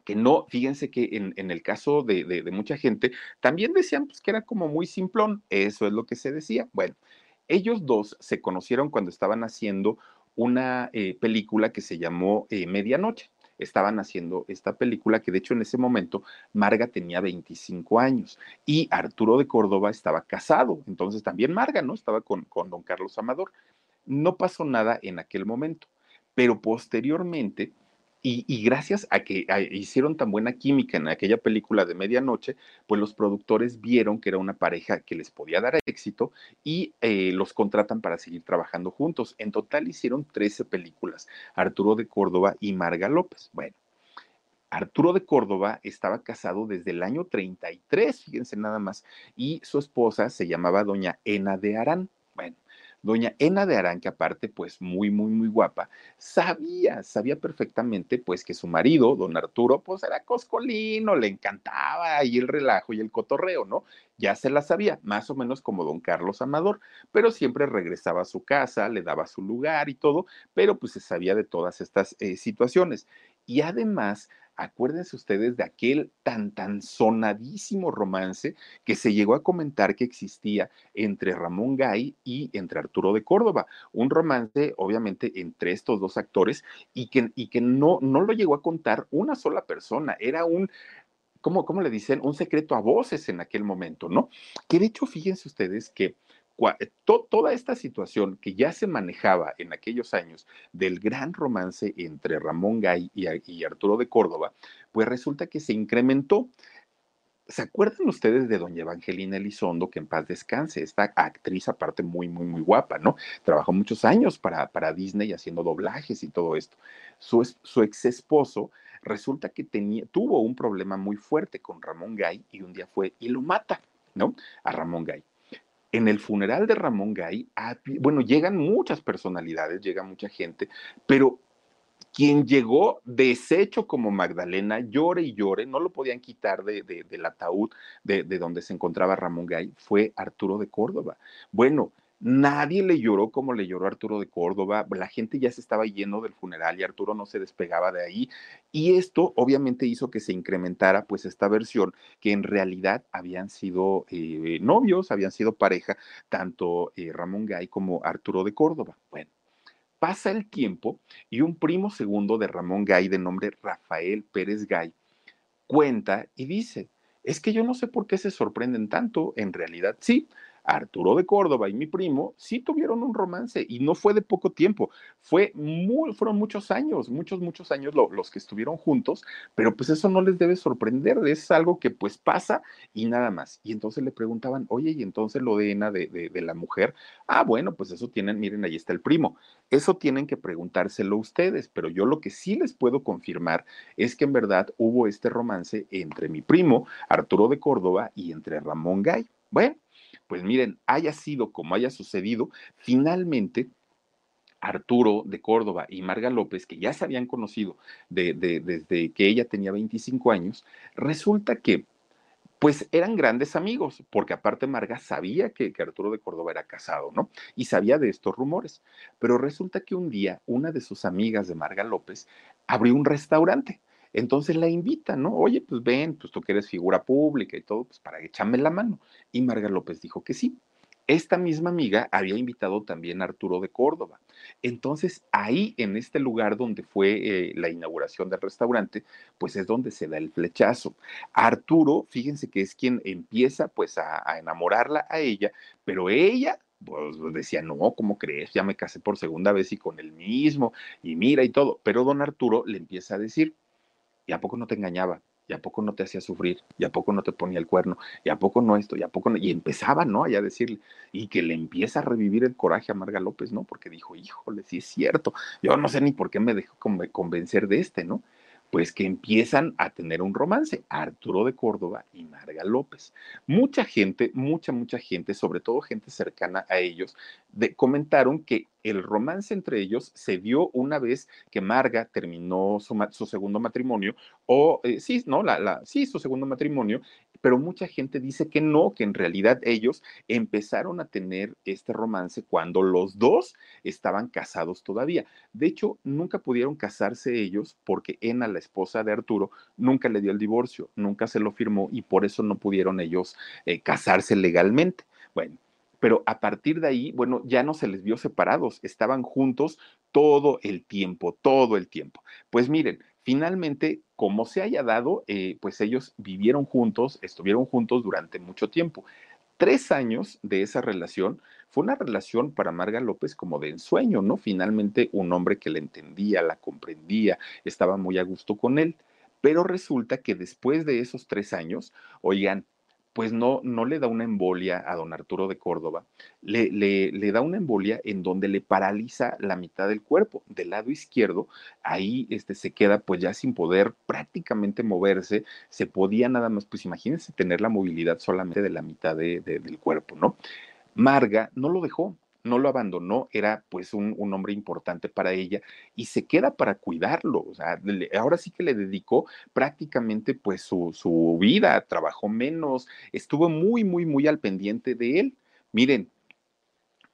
que no, fíjense que en, el caso de, mucha gente, también decían pues, que era como muy simplón, eso es lo que se decía. Bueno, ellos dos se conocieron cuando estaban haciendo una eh, película que se llamó eh, Medianoche. Estaban haciendo esta película que de hecho en ese momento Marga tenía 25 años y Arturo de Córdoba estaba casado. Entonces también Marga, ¿no? Estaba con, con don Carlos Amador. No pasó nada en aquel momento, pero posteriormente y, gracias a que hicieron tan buena química en aquella película de medianoche, pues los productores vieron que era una pareja que les podía dar éxito y eh, los contratan para seguir trabajando juntos. En total hicieron 13 películas, Arturo de Córdoba y Marga López. Bueno, Arturo de Córdoba estaba casado desde el año 33, fíjense nada más, y su esposa se llamaba doña Ena de Arán. Bueno, Doña Ena de Arán, que aparte, pues muy, muy, muy guapa, sabía, sabía perfectamente, pues que su marido, don Arturo, pues era coscolino, le encantaba ahí el relajo y el cotorreo, ¿no? Ya se la sabía, más o menos como don Carlos Amador, pero siempre regresaba a su casa, le daba su lugar y todo, pero pues se sabía de todas estas eh, situaciones. Y además, acuérdense ustedes de aquel tan, tan sonadísimo romance que se llegó a comentar que existía entre Ramón Gay y entre Arturo de Córdoba. Un romance, obviamente, entre estos dos actores y que, y que no, no lo llegó a contar una sola persona. Era un ¿cómo, ¿cómo, le dicen? Un secreto a voces en aquel momento, ¿no? Que de hecho, fíjense ustedes que eh, toda esta situación que ya se manejaba en aquellos años del gran romance entre Ramón Gay y, Arturo de Córdoba, pues resulta que se incrementó. ¿Se acuerdan ustedes de doña Evangelina Elizondo, que en paz descanse? Esta actriz aparte muy, muy, muy guapa, ¿no? Trabajó muchos años para, para Disney haciendo doblajes y todo esto. Su, su ex esposo resulta que tenía, tuvo un problema muy fuerte con Ramón Gay y un día fue y lo mata, ¿no? A Ramón Gay en el funeral de Ramón Gay, bueno, llegan muchas personalidades, llega mucha gente, pero quien llegó deshecho como Magdalena, llore y llore, no lo podían quitar de, del ataúd de, de, donde se encontraba Ramón Gay, fue Arturo de Córdoba. Bueno, Nadie le lloró como le lloró Arturo de Córdoba. La gente ya se estaba yendo del funeral y Arturo no se despegaba de ahí. Y esto obviamente hizo que se incrementara pues esta versión que en realidad habían sido eh, novios, habían sido pareja, tanto eh, Ramón Gay como Arturo de Córdoba. Bueno, pasa el tiempo y un primo segundo de Ramón Gay de nombre Rafael Pérez Gay cuenta y dice, es que yo no sé por qué se sorprenden tanto, en realidad sí, Arturo de Córdoba y mi primo sí tuvieron un romance y no fue de poco tiempo, fue muy, fueron muchos años, muchos, muchos años los que estuvieron juntos, pero pues eso no les debe sorprender, es algo que pues pasa y nada más. Y entonces le preguntaban, oye, y entonces lo de Ena de, de, de la mujer, ah, bueno, pues eso tienen, miren, ahí está el primo, eso tienen que preguntárselo ustedes, pero yo lo que sí les puedo confirmar es que en verdad hubo este romance entre mi primo, Arturo de Córdoba, y entre Ramón Gay. Bueno, pues miren, haya sido como haya sucedido, finalmente Arturo de Córdoba y Marga López, que ya se habían conocido desde que ella tenía 25 años, resulta que pues eran grandes amigos, porque aparte Marga sabía que, que, Arturo de Córdoba era casado, ¿no? Y sabía de estos rumores. Pero resulta que un día una de sus amigas de Marga López abrió un restaurante entonces la invita, ¿no? Oye, pues ven, pues tú que eres figura pública y todo, pues para echarme la mano. Y Marga López dijo que sí. Esta misma amiga había invitado también a Arturo de Córdoba. Entonces, ahí, en este lugar donde fue eh, la inauguración del restaurante, pues es donde se da el flechazo. Arturo, fíjense que es quien empieza pues a, a enamorarla a ella, pero ella pues decía, no, ¿cómo crees? Ya me casé por segunda vez y con el mismo, y mira y todo. Pero don Arturo le empieza a decir, ¿Y a poco no te engañaba? ¿Y a poco no te hacía sufrir? ¿Y a poco no te ponía el cuerno? ¿Y a poco no esto? ¿Y a poco no? Y empezaba, ¿no? Allá a decirle, y que le empieza a revivir el coraje a Marga López, ¿no? Porque dijo, híjole, sí es cierto. Yo no sé ni por qué me dejó convencer de este, ¿no? pues que empiezan a tener un romance, Arturo de Córdoba y Marga López. Mucha gente, mucha, mucha gente, sobre todo gente cercana a ellos, de, comentaron que el romance entre ellos se dio una vez que Marga terminó su, segundo matrimonio, o eh, sí, no, la, sí, su segundo matrimonio, pero mucha gente dice que no, que en realidad ellos empezaron a tener este romance cuando los dos estaban casados todavía. De hecho, nunca pudieron casarse ellos porque Ena, la esposa de Arturo, nunca le dio el divorcio, nunca se lo firmó y por eso no pudieron ellos eh, casarse legalmente. Bueno, pero a partir de ahí, bueno, ya no se les vio separados, estaban juntos todo el tiempo, todo el tiempo. Pues miren, finalmente, como se haya dado, eh, pues ellos vivieron juntos, estuvieron juntos durante mucho tiempo. Tres años de esa relación fue una relación para Marga López como de ensueño, ¿no? Finalmente un hombre que la entendía, la comprendía, estaba muy a gusto con él. Pero resulta que después de esos tres años, oigan, pues no, no le da una embolia a don Arturo de Córdoba, le, le, le, da una embolia en donde le paraliza la mitad del cuerpo, del lado izquierdo, ahí este, se queda pues ya sin poder prácticamente moverse, se podía nada más, pues imagínense tener la movilidad solamente de la mitad de, de, del cuerpo, ¿no? Marga no lo dejó, no lo abandonó, era pues un, hombre importante para ella y se queda para cuidarlo. O sea, ahora sí que le dedicó prácticamente pues su, su vida, trabajó menos, estuvo muy, muy, muy al pendiente de él. Miren,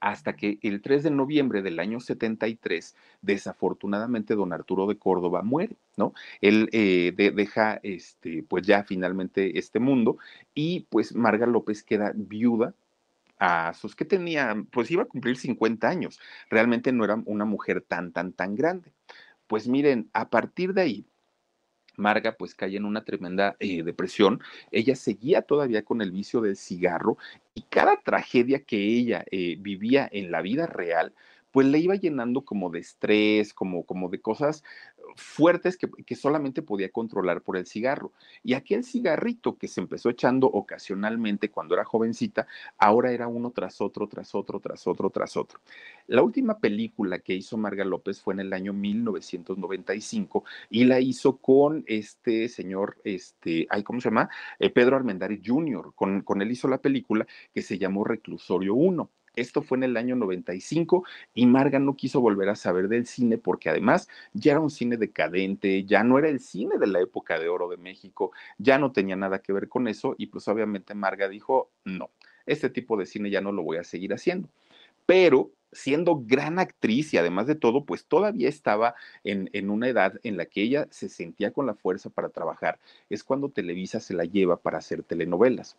hasta que el 3 de noviembre del año 73, desafortunadamente, don Arturo de Córdoba muere, ¿no? Él eh, de, deja, este, pues ya finalmente este mundo y pues Marga López queda viuda a sus que tenía, pues iba a cumplir 50 años. Realmente no era una mujer tan, tan, tan grande. Pues miren, a partir de ahí, Marga pues cae en una tremenda eh, depresión. Ella seguía todavía con el vicio del cigarro y cada tragedia que ella eh, vivía en la vida real, pues le iba llenando como de estrés, como, como de cosas fuertes que, que, solamente podía controlar por el cigarro. Y aquel cigarrito que se empezó echando ocasionalmente cuando era jovencita, ahora era uno tras otro, tras otro, tras otro, tras otro. La última película que hizo Marga López fue en el año 1995 y la hizo con este señor, este, ay, ¿cómo se llama? Eh, Pedro Armendáriz Jr., con, con él hizo la película que se llamó Reclusorio 1. Esto fue en el año 95 y Marga no quiso volver a saber del cine porque además ya era un cine decadente, ya no era el cine de la época de oro de México, ya no tenía nada que ver con eso y pues obviamente Marga dijo, no, este tipo de cine ya no lo voy a seguir haciendo. Pero siendo gran actriz y además de todo, pues todavía estaba en, en, una edad en la que ella se sentía con la fuerza para trabajar. Es cuando Televisa se la lleva para hacer telenovelas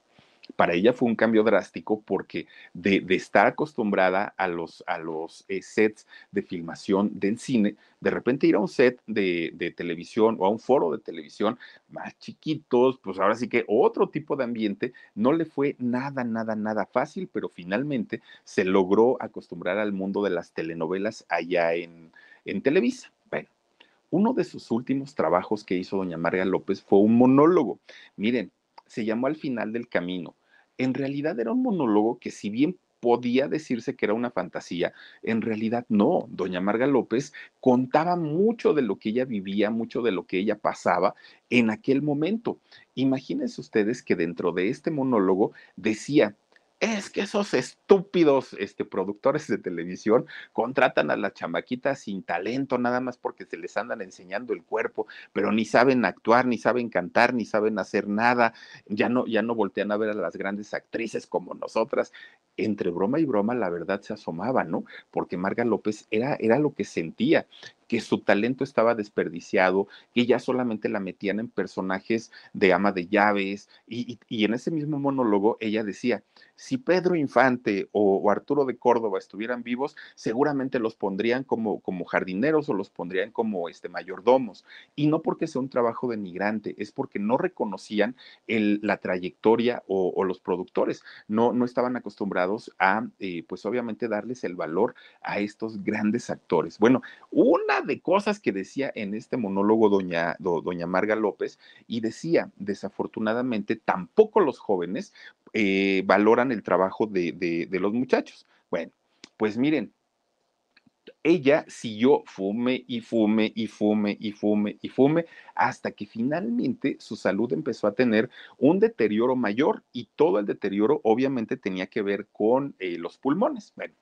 para ella fue un cambio drástico porque de, estar acostumbrada a los, a los eh, sets de filmación del cine, de repente ir a un set de, de, televisión o a un foro de televisión más chiquitos, pues ahora sí que otro tipo de ambiente, no le fue nada, nada, nada fácil, pero finalmente se logró acostumbrar al mundo de las telenovelas allá en, en Televisa. Bueno, uno de sus últimos trabajos que hizo doña María López fue un monólogo. Miren, se llamó Al final del camino. En realidad era un monólogo que si bien podía decirse que era una fantasía, en realidad no. Doña Marga López contaba mucho de lo que ella vivía, mucho de lo que ella pasaba en aquel momento. Imagínense ustedes que dentro de este monólogo decía, es que esos estúpidos este, productores de televisión contratan a las chamaquitas sin talento, nada más porque se les andan enseñando el cuerpo, pero ni saben actuar, ni saben cantar, ni saben hacer nada, ya no, ya no voltean a ver a las grandes actrices como nosotras. Entre broma y broma, la verdad se asomaba, ¿no? Porque Marga López era, era lo que sentía que su talento estaba desperdiciado, que ya solamente la metían en personajes de ama de llaves, y, y, en ese mismo monólogo ella decía, si Pedro Infante o, Arturo de Córdoba estuvieran vivos, seguramente los pondrían como, como jardineros o los pondrían como este, mayordomos, y no porque sea un trabajo denigrante, es porque no reconocían el, la trayectoria o, o, los productores, no, no estaban acostumbrados a, eh, pues obviamente, darles el valor a estos grandes actores. Bueno, una de cosas que decía en este monólogo doña, do, doña Marga López y decía, desafortunadamente, tampoco los jóvenes eh, valoran el trabajo de, de, de los muchachos. Bueno, pues miren, ella siguió fume y fume y fume y fume y fume hasta que finalmente su salud empezó a tener un deterioro mayor y todo el deterioro obviamente tenía que ver con eh, los pulmones. Bueno,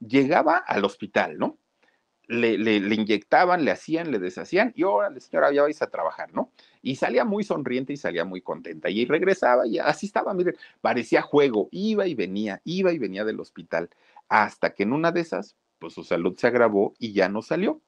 llegaba al hospital, ¿no? Le, inyectaban, le hacían, le deshacían y ahora, señora, ya vais a trabajar, ¿no? Y salía muy sonriente y salía muy contenta y regresaba y así estaba, miren, parecía juego, iba y venía, iba y venía del hospital, hasta que en una de esas, pues su salud se agravó y ya no salió.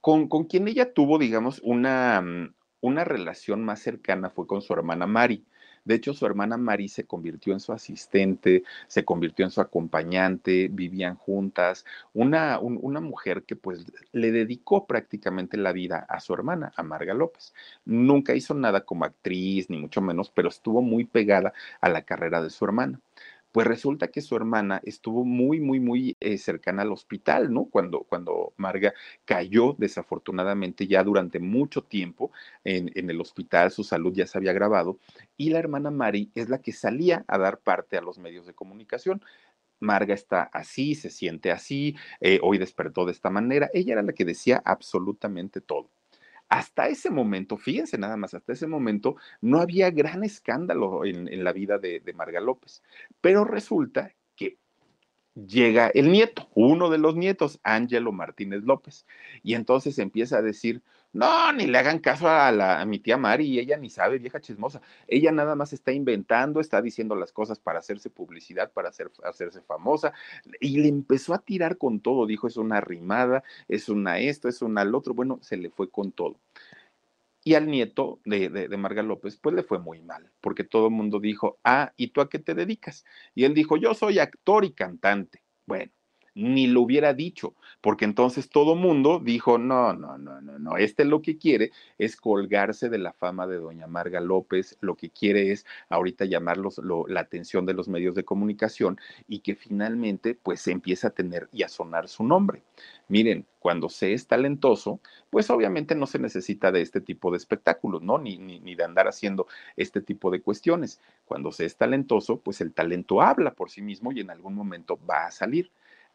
Con, con quien ella tuvo, digamos, una, mm, una relación más cercana fue con su hermana Mari. De hecho, su hermana Mari se convirtió en su asistente, se convirtió en su acompañante, vivían juntas, una, un, una mujer que pues le dedicó prácticamente la vida a su hermana, a Marga López. Nunca hizo nada como actriz, ni mucho menos, pero estuvo muy pegada a la carrera de su hermana. Pues resulta que su hermana estuvo muy, muy, muy eh, cercana al hospital, ¿no? Cuando, cuando Marga cayó, desafortunadamente, ya durante mucho tiempo en, en, el hospital, su salud ya se había agravado, y la hermana Mari es la que salía a dar parte a los medios de comunicación. Marga está así, se siente así, eh, hoy despertó de esta manera. Ella era la que decía absolutamente todo. Hasta ese momento, fíjense nada más, hasta ese momento no había gran escándalo en, la vida de, de Marga López. Pero resulta que llega el nieto, uno de los nietos, Ángelo Martínez López, y entonces empieza a decir, no, ni le hagan caso a, la, a mi tía Mari, ella ni sabe, vieja chismosa. Ella nada más está inventando, está diciendo las cosas para hacerse publicidad, para hacer, hacerse famosa. Y le empezó a tirar con todo. Dijo, es una rimada, es una esto, es una al otro. Bueno, se le fue con todo. Y al nieto de, de, de, Marga López, pues le fue muy mal, porque todo el mundo dijo, ah, ¿y tú a qué te dedicas? Y él dijo, yo soy actor y cantante. Bueno, ni lo hubiera dicho, porque entonces todo mundo dijo, no, no, no, no, no, este lo que quiere es colgarse de la fama de doña Marga López, lo que quiere es ahorita llamar lo, la atención de los medios de comunicación y que finalmente pues se empieza a tener y a sonar su nombre. Miren, cuando se es talentoso, pues obviamente no se necesita de este tipo de espectáculos, ¿no? Ni, ni, ni, de andar haciendo este tipo de cuestiones. Cuando se es talentoso, pues el talento habla por sí mismo y en algún momento va a salir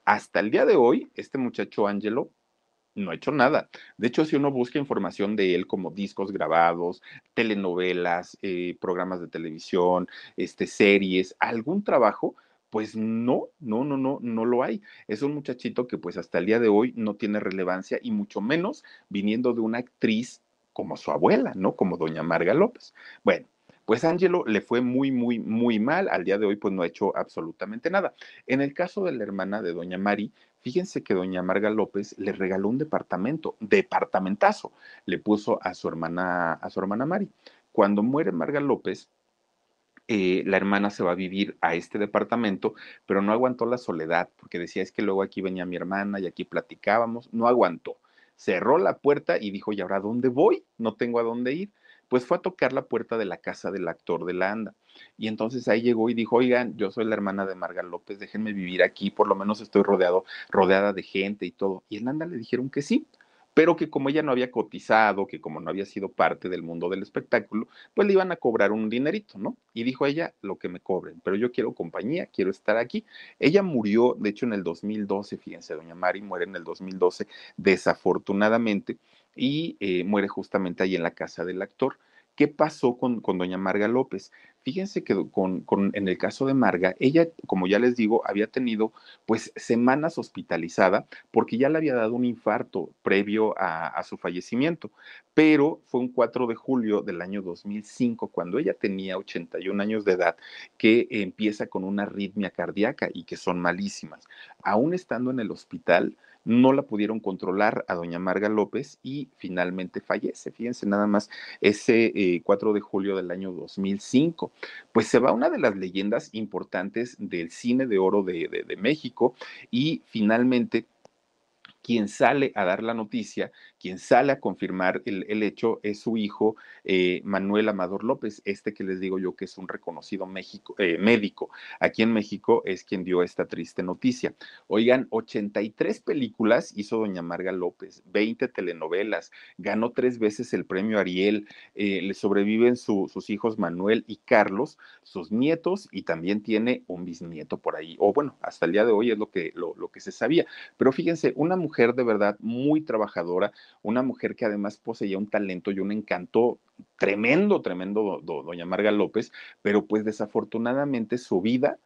hasta el día de hoy, este muchacho Angelo no ha hecho nada. De hecho, si uno busca información de él como discos grabados, telenovelas, eh, programas de televisión, este, series, algún trabajo, pues no, no, no, no, no lo hay. Es un muchachito que pues hasta el día de hoy no tiene relevancia y mucho menos viniendo de una actriz como su abuela, ¿no? Como doña Marga López. Bueno, pues Angelo le fue muy, muy, muy mal. Al día de hoy, pues no ha hecho absolutamente nada. En el caso de la hermana de doña Mari, fíjense que doña Marga López le regaló un departamento, departamentazo, le puso a su hermana, a su hermana Mari. Cuando muere Marga López, eh, la hermana se va a vivir a este departamento, pero no aguantó la soledad, porque decía, es que luego aquí venía mi hermana y aquí platicábamos, no aguantó. Cerró la puerta y dijo, ¿y ahora dónde voy? No tengo a dónde ir pues fue a tocar la puerta de la casa del actor de la. Y entonces ahí llegó y dijo, oigan, yo soy la hermana de Marga López, déjenme vivir aquí, por lo menos estoy rodeado, rodeada de gente y todo. Y en le dijeron que sí, pero que como ella no había cotizado, que como no había sido parte del mundo del espectáculo, pues le iban a cobrar un dinerito, ¿no? Y dijo ella, lo que me cobren, pero yo quiero compañía, quiero estar aquí. Ella murió, de hecho, en el 2012, fíjense, doña Mari muere en el 2012, desafortunadamente, y eh, muere justamente ahí en la casa del actor. ¿Qué pasó con, con doña Marga López? Fíjense que con, con, en el caso de Marga, ella, como ya les digo, había tenido pues semanas hospitalizada porque ya le había dado un infarto previo a, a su fallecimiento, pero fue un 4 de julio del año 2005, cuando ella tenía 81 años de edad, que empieza con una arritmia cardíaca y que son malísimas. Aún estando en el hospital, no la pudieron controlar a doña Marga López y finalmente fallece. Fíjense nada más, ese eh, 4 de julio del año 2005. Pues se va una de las leyendas importantes del cine de oro de, de México y finalmente quien sale a dar la noticia Quien sale a confirmar el, hecho es su hijo eh, Manuel Amador López, este que les digo yo que es un reconocido eh, médico. Aquí en México es quien dio esta triste noticia. Oigan, 83 películas hizo doña Marga López, 20 telenovelas, ganó tres veces el premio Ariel, eh, le sobreviven sus hijos Manuel y Carlos, sus nietos y también tiene un bisnieto por ahí. O bueno, hasta el día de hoy es lo que, lo, lo que se sabía. Pero fíjense, una mujer de verdad muy trabajadora, una mujer que además poseía un talento y un encanto tremendo, tremendo, doña Marga López, pero pues desafortunadamente su vida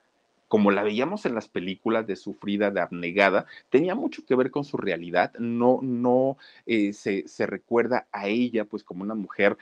como la veíamos en las películas de sufrida, de abnegada, tenía mucho que ver con su realidad. No, no eh, se, se, recuerda a ella, pues, como una mujer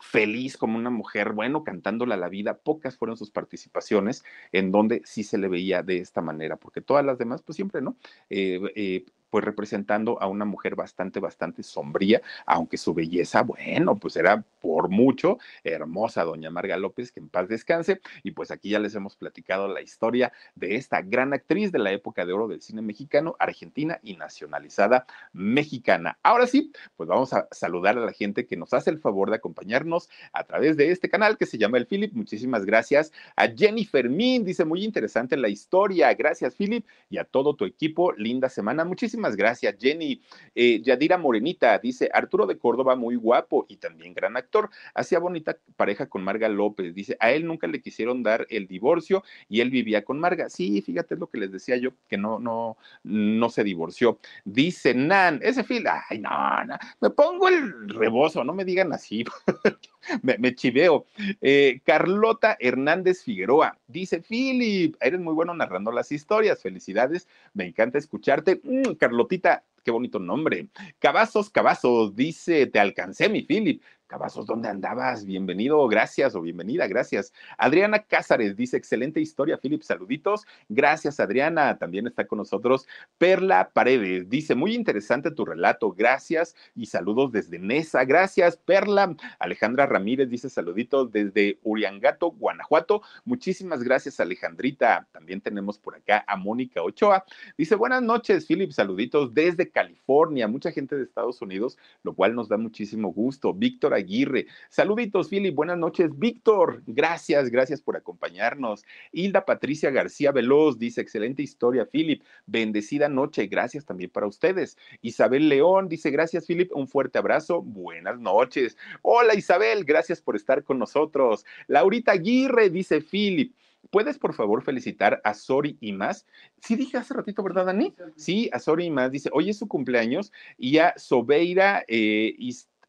feliz como una mujer, bueno, cantándola la vida. Pocas fueron sus participaciones en donde sí se le veía de esta manera, porque todas las demás, pues siempre, ¿no? Eh, eh, pues representando a una mujer bastante, bastante sombría, aunque su belleza, bueno, pues era por mucho hermosa, doña Marga López, que en paz descanse. Y pues aquí ya les hemos platicado la historia de esta gran actriz de la época de oro del cine mexicano, argentina y nacionalizada mexicana. Ahora sí, pues vamos a saludar a la gente que nos hace el favor de acompañarnos a través de este canal que se llama El Philip. Muchísimas gracias a Jenny Fermín, dice muy interesante la historia. Gracias, Philip, y a todo tu equipo. Linda semana. Muchísimas gracias, Jenny. Eh, Yadira Morenita dice, Arturo de Córdoba, muy guapo y también gran actor. Hacía bonita pareja con Marga López. Dice, a él nunca le quisieron dar el divorcio y él vivía con Marga. Sí, fíjate lo que les decía yo, que no, no, no se divorció. Dice Nan, ese fil, ay, no, no, me pongo el rebozo, no me digan así. me, chiveo. Eh, Carlota Hernández Figueroa dice: Philip, eres muy bueno narrando las historias. Felicidades, me encanta escucharte. Mm, Carlotita, qué bonito nombre. Cavazos, Cavazos, dice: Te alcancé, mi Philip. Cavazos, ¿dónde andabas? Bienvenido, gracias o bienvenida, gracias. Adriana Cázares dice, excelente historia, Philip, saluditos. Gracias, Adriana. También está con nosotros Perla Paredes. Dice, muy interesante tu relato, gracias y saludos desde Nesa. Gracias, Perla. Alejandra Ramírez dice, saluditos desde Uriangato, Guanajuato. Muchísimas gracias, Alejandrita. También tenemos por acá a Mónica Ochoa. Dice, buenas noches, Philip, saluditos desde California. Mucha gente de Estados Unidos, lo cual nos da muchísimo gusto. Víctor Aguirre. Saluditos, Philip. Buenas noches, Víctor. Gracias, gracias por acompañarnos. Hilda Patricia García Veloz dice: excelente historia, Philip. Bendecida noche. Gracias también para ustedes. Isabel León dice: gracias, Philip. Un fuerte abrazo. Buenas noches. Hola, Isabel. Gracias por estar con nosotros. Laurita Aguirre dice: Philip. ¿Puedes, por favor, felicitar a Sori y más? Sí, dije hace ratito, ¿verdad, Dani? Sí, a Sori y más. Dice, hoy es su cumpleaños y a Sobeira eh,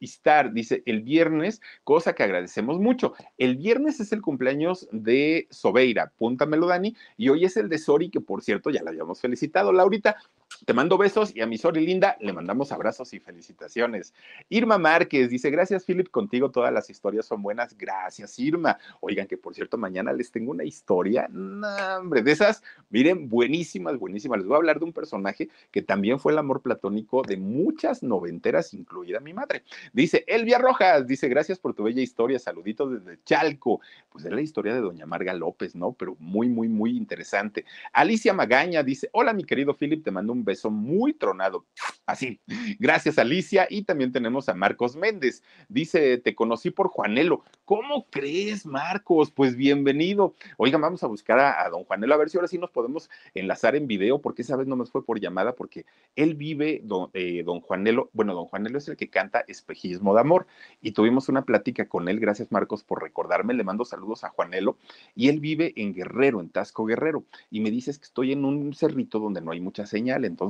estar, dice, el viernes, cosa que agradecemos mucho. El viernes es el cumpleaños de Sobeira, púntamelo, Dani, y hoy es el de Sori, que por cierto ya la habíamos felicitado. Laurita, te mando besos y a mi Sori linda le mandamos abrazos y felicitaciones. Irma Márquez dice, gracias Philip, contigo todas las historias son buenas. Gracias Irma. Oigan que por cierto mañana les tengo una historia, no, hombre, de esas, miren, buenísimas, buenísimas. Les voy a hablar de un personaje que también fue el amor platónico de muchas noventeras, incluida mi madre. Dice Elvia Rojas, dice, gracias por tu bella historia, saluditos desde Chalco. Pues es la historia de doña Marga López, ¿no? Pero muy, muy, muy interesante. Alicia Magaña dice, hola mi querido Philip, te mando un beso muy tronado. Así, gracias Alicia. Y también tenemos a Marcos Méndez. Dice, te conocí por Juanelo. ¿Cómo crees, Marcos? Pues bienvenido. Oigan, vamos a buscar a, don Juanelo, a ver si ahora sí nos podemos enlazar en video, porque esa vez no nos fue por llamada, porque él vive, don, eh, don Juanelo, bueno, don Juanelo es el que canta Espejito de amor. Y tuvimos una plática con él, gracias Marcos por recordarme, le mando saludos a Juanelo, y él vive en Guerrero, en Tasco Guerrero, y me dices que estoy en un cerrito donde no hay mucha señal, entonces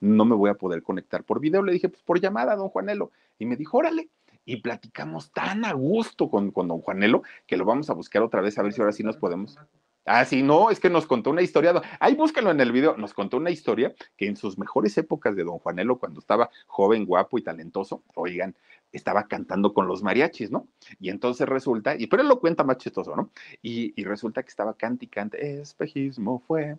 no me voy a poder conectar por video. Le dije, pues por llamada, don Juanelo, y me dijo, órale, y platicamos tan a gusto con, con don Juanelo que lo vamos a buscar otra vez a ver si ahora sí nos podemos. Ah, sí, no, es que nos contó una historia. Ahí búscalo en el video. Nos contó una historia que en sus mejores épocas de Don Juanelo, cuando estaba joven, guapo y talentoso, oigan, estaba cantando con los mariachis, ¿no? Y entonces resulta, y pero él lo cuenta más chistoso, ¿no? Y, y resulta que estaba cante y cante, espejismo fue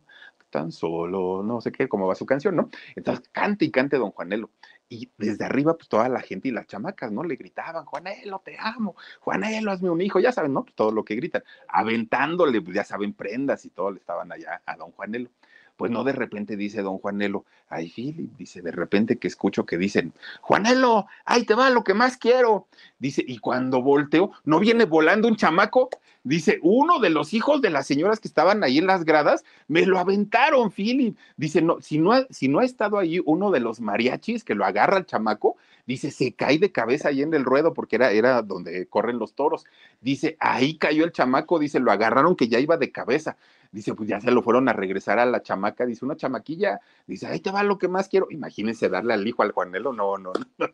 tan solo, no sé qué, cómo va su canción, ¿no? Entonces cante y cante Don Juanelo y desde arriba, pues toda la gente y las chamacas, ¿no? Le gritaban, Juanelo, te amo, Juanelo, hazme un hijo, ya saben, ¿no? Todo lo que gritan, aventándole, pues ya saben, prendas y todo, le estaban allá a don Juanelo. Pues no de repente dice don Juanelo, ay Philip, dice, de repente que escucho que dicen, Juanelo, ahí te va lo que más quiero. Dice, y cuando volteo, ¿no viene volando un chamaco? Dice, uno de los hijos de las señoras que estaban ahí en las gradas, me lo aventaron, Philip. Dice, no, si no ha, si no ha estado ahí uno de los mariachis que lo agarra el chamaco, dice, se cae de cabeza ahí en el ruedo, porque era, era donde corren los toros. Dice, ahí cayó el chamaco, dice, lo agarraron que ya iba de cabeza. Dice, pues ya se lo fueron a regresar a la chamaca, dice, una chamaquilla, dice, ahí te va lo que más quiero. Imagínense darle al hijo al Juanelo, no, no, no.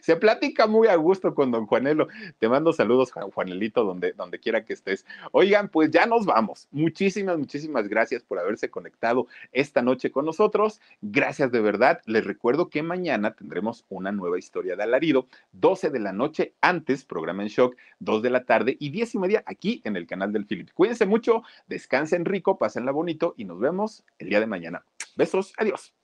Se platica muy a gusto con don Juanelo. Te mando saludos, Juanelito, donde, donde quiera que estés. Oigan, pues ya nos vamos. Muchísimas, muchísimas gracias por haberse conectado esta noche con nosotros. Gracias de verdad. Les recuerdo que mañana tendremos una nueva historia de alarido, 12 de la noche antes, programa en shock, 2 de la tarde y 10 y media aquí en el canal del Philip. Cuídense mucho, descansen rico, pásenla bonito y nos vemos el día de mañana. Besos, adiós.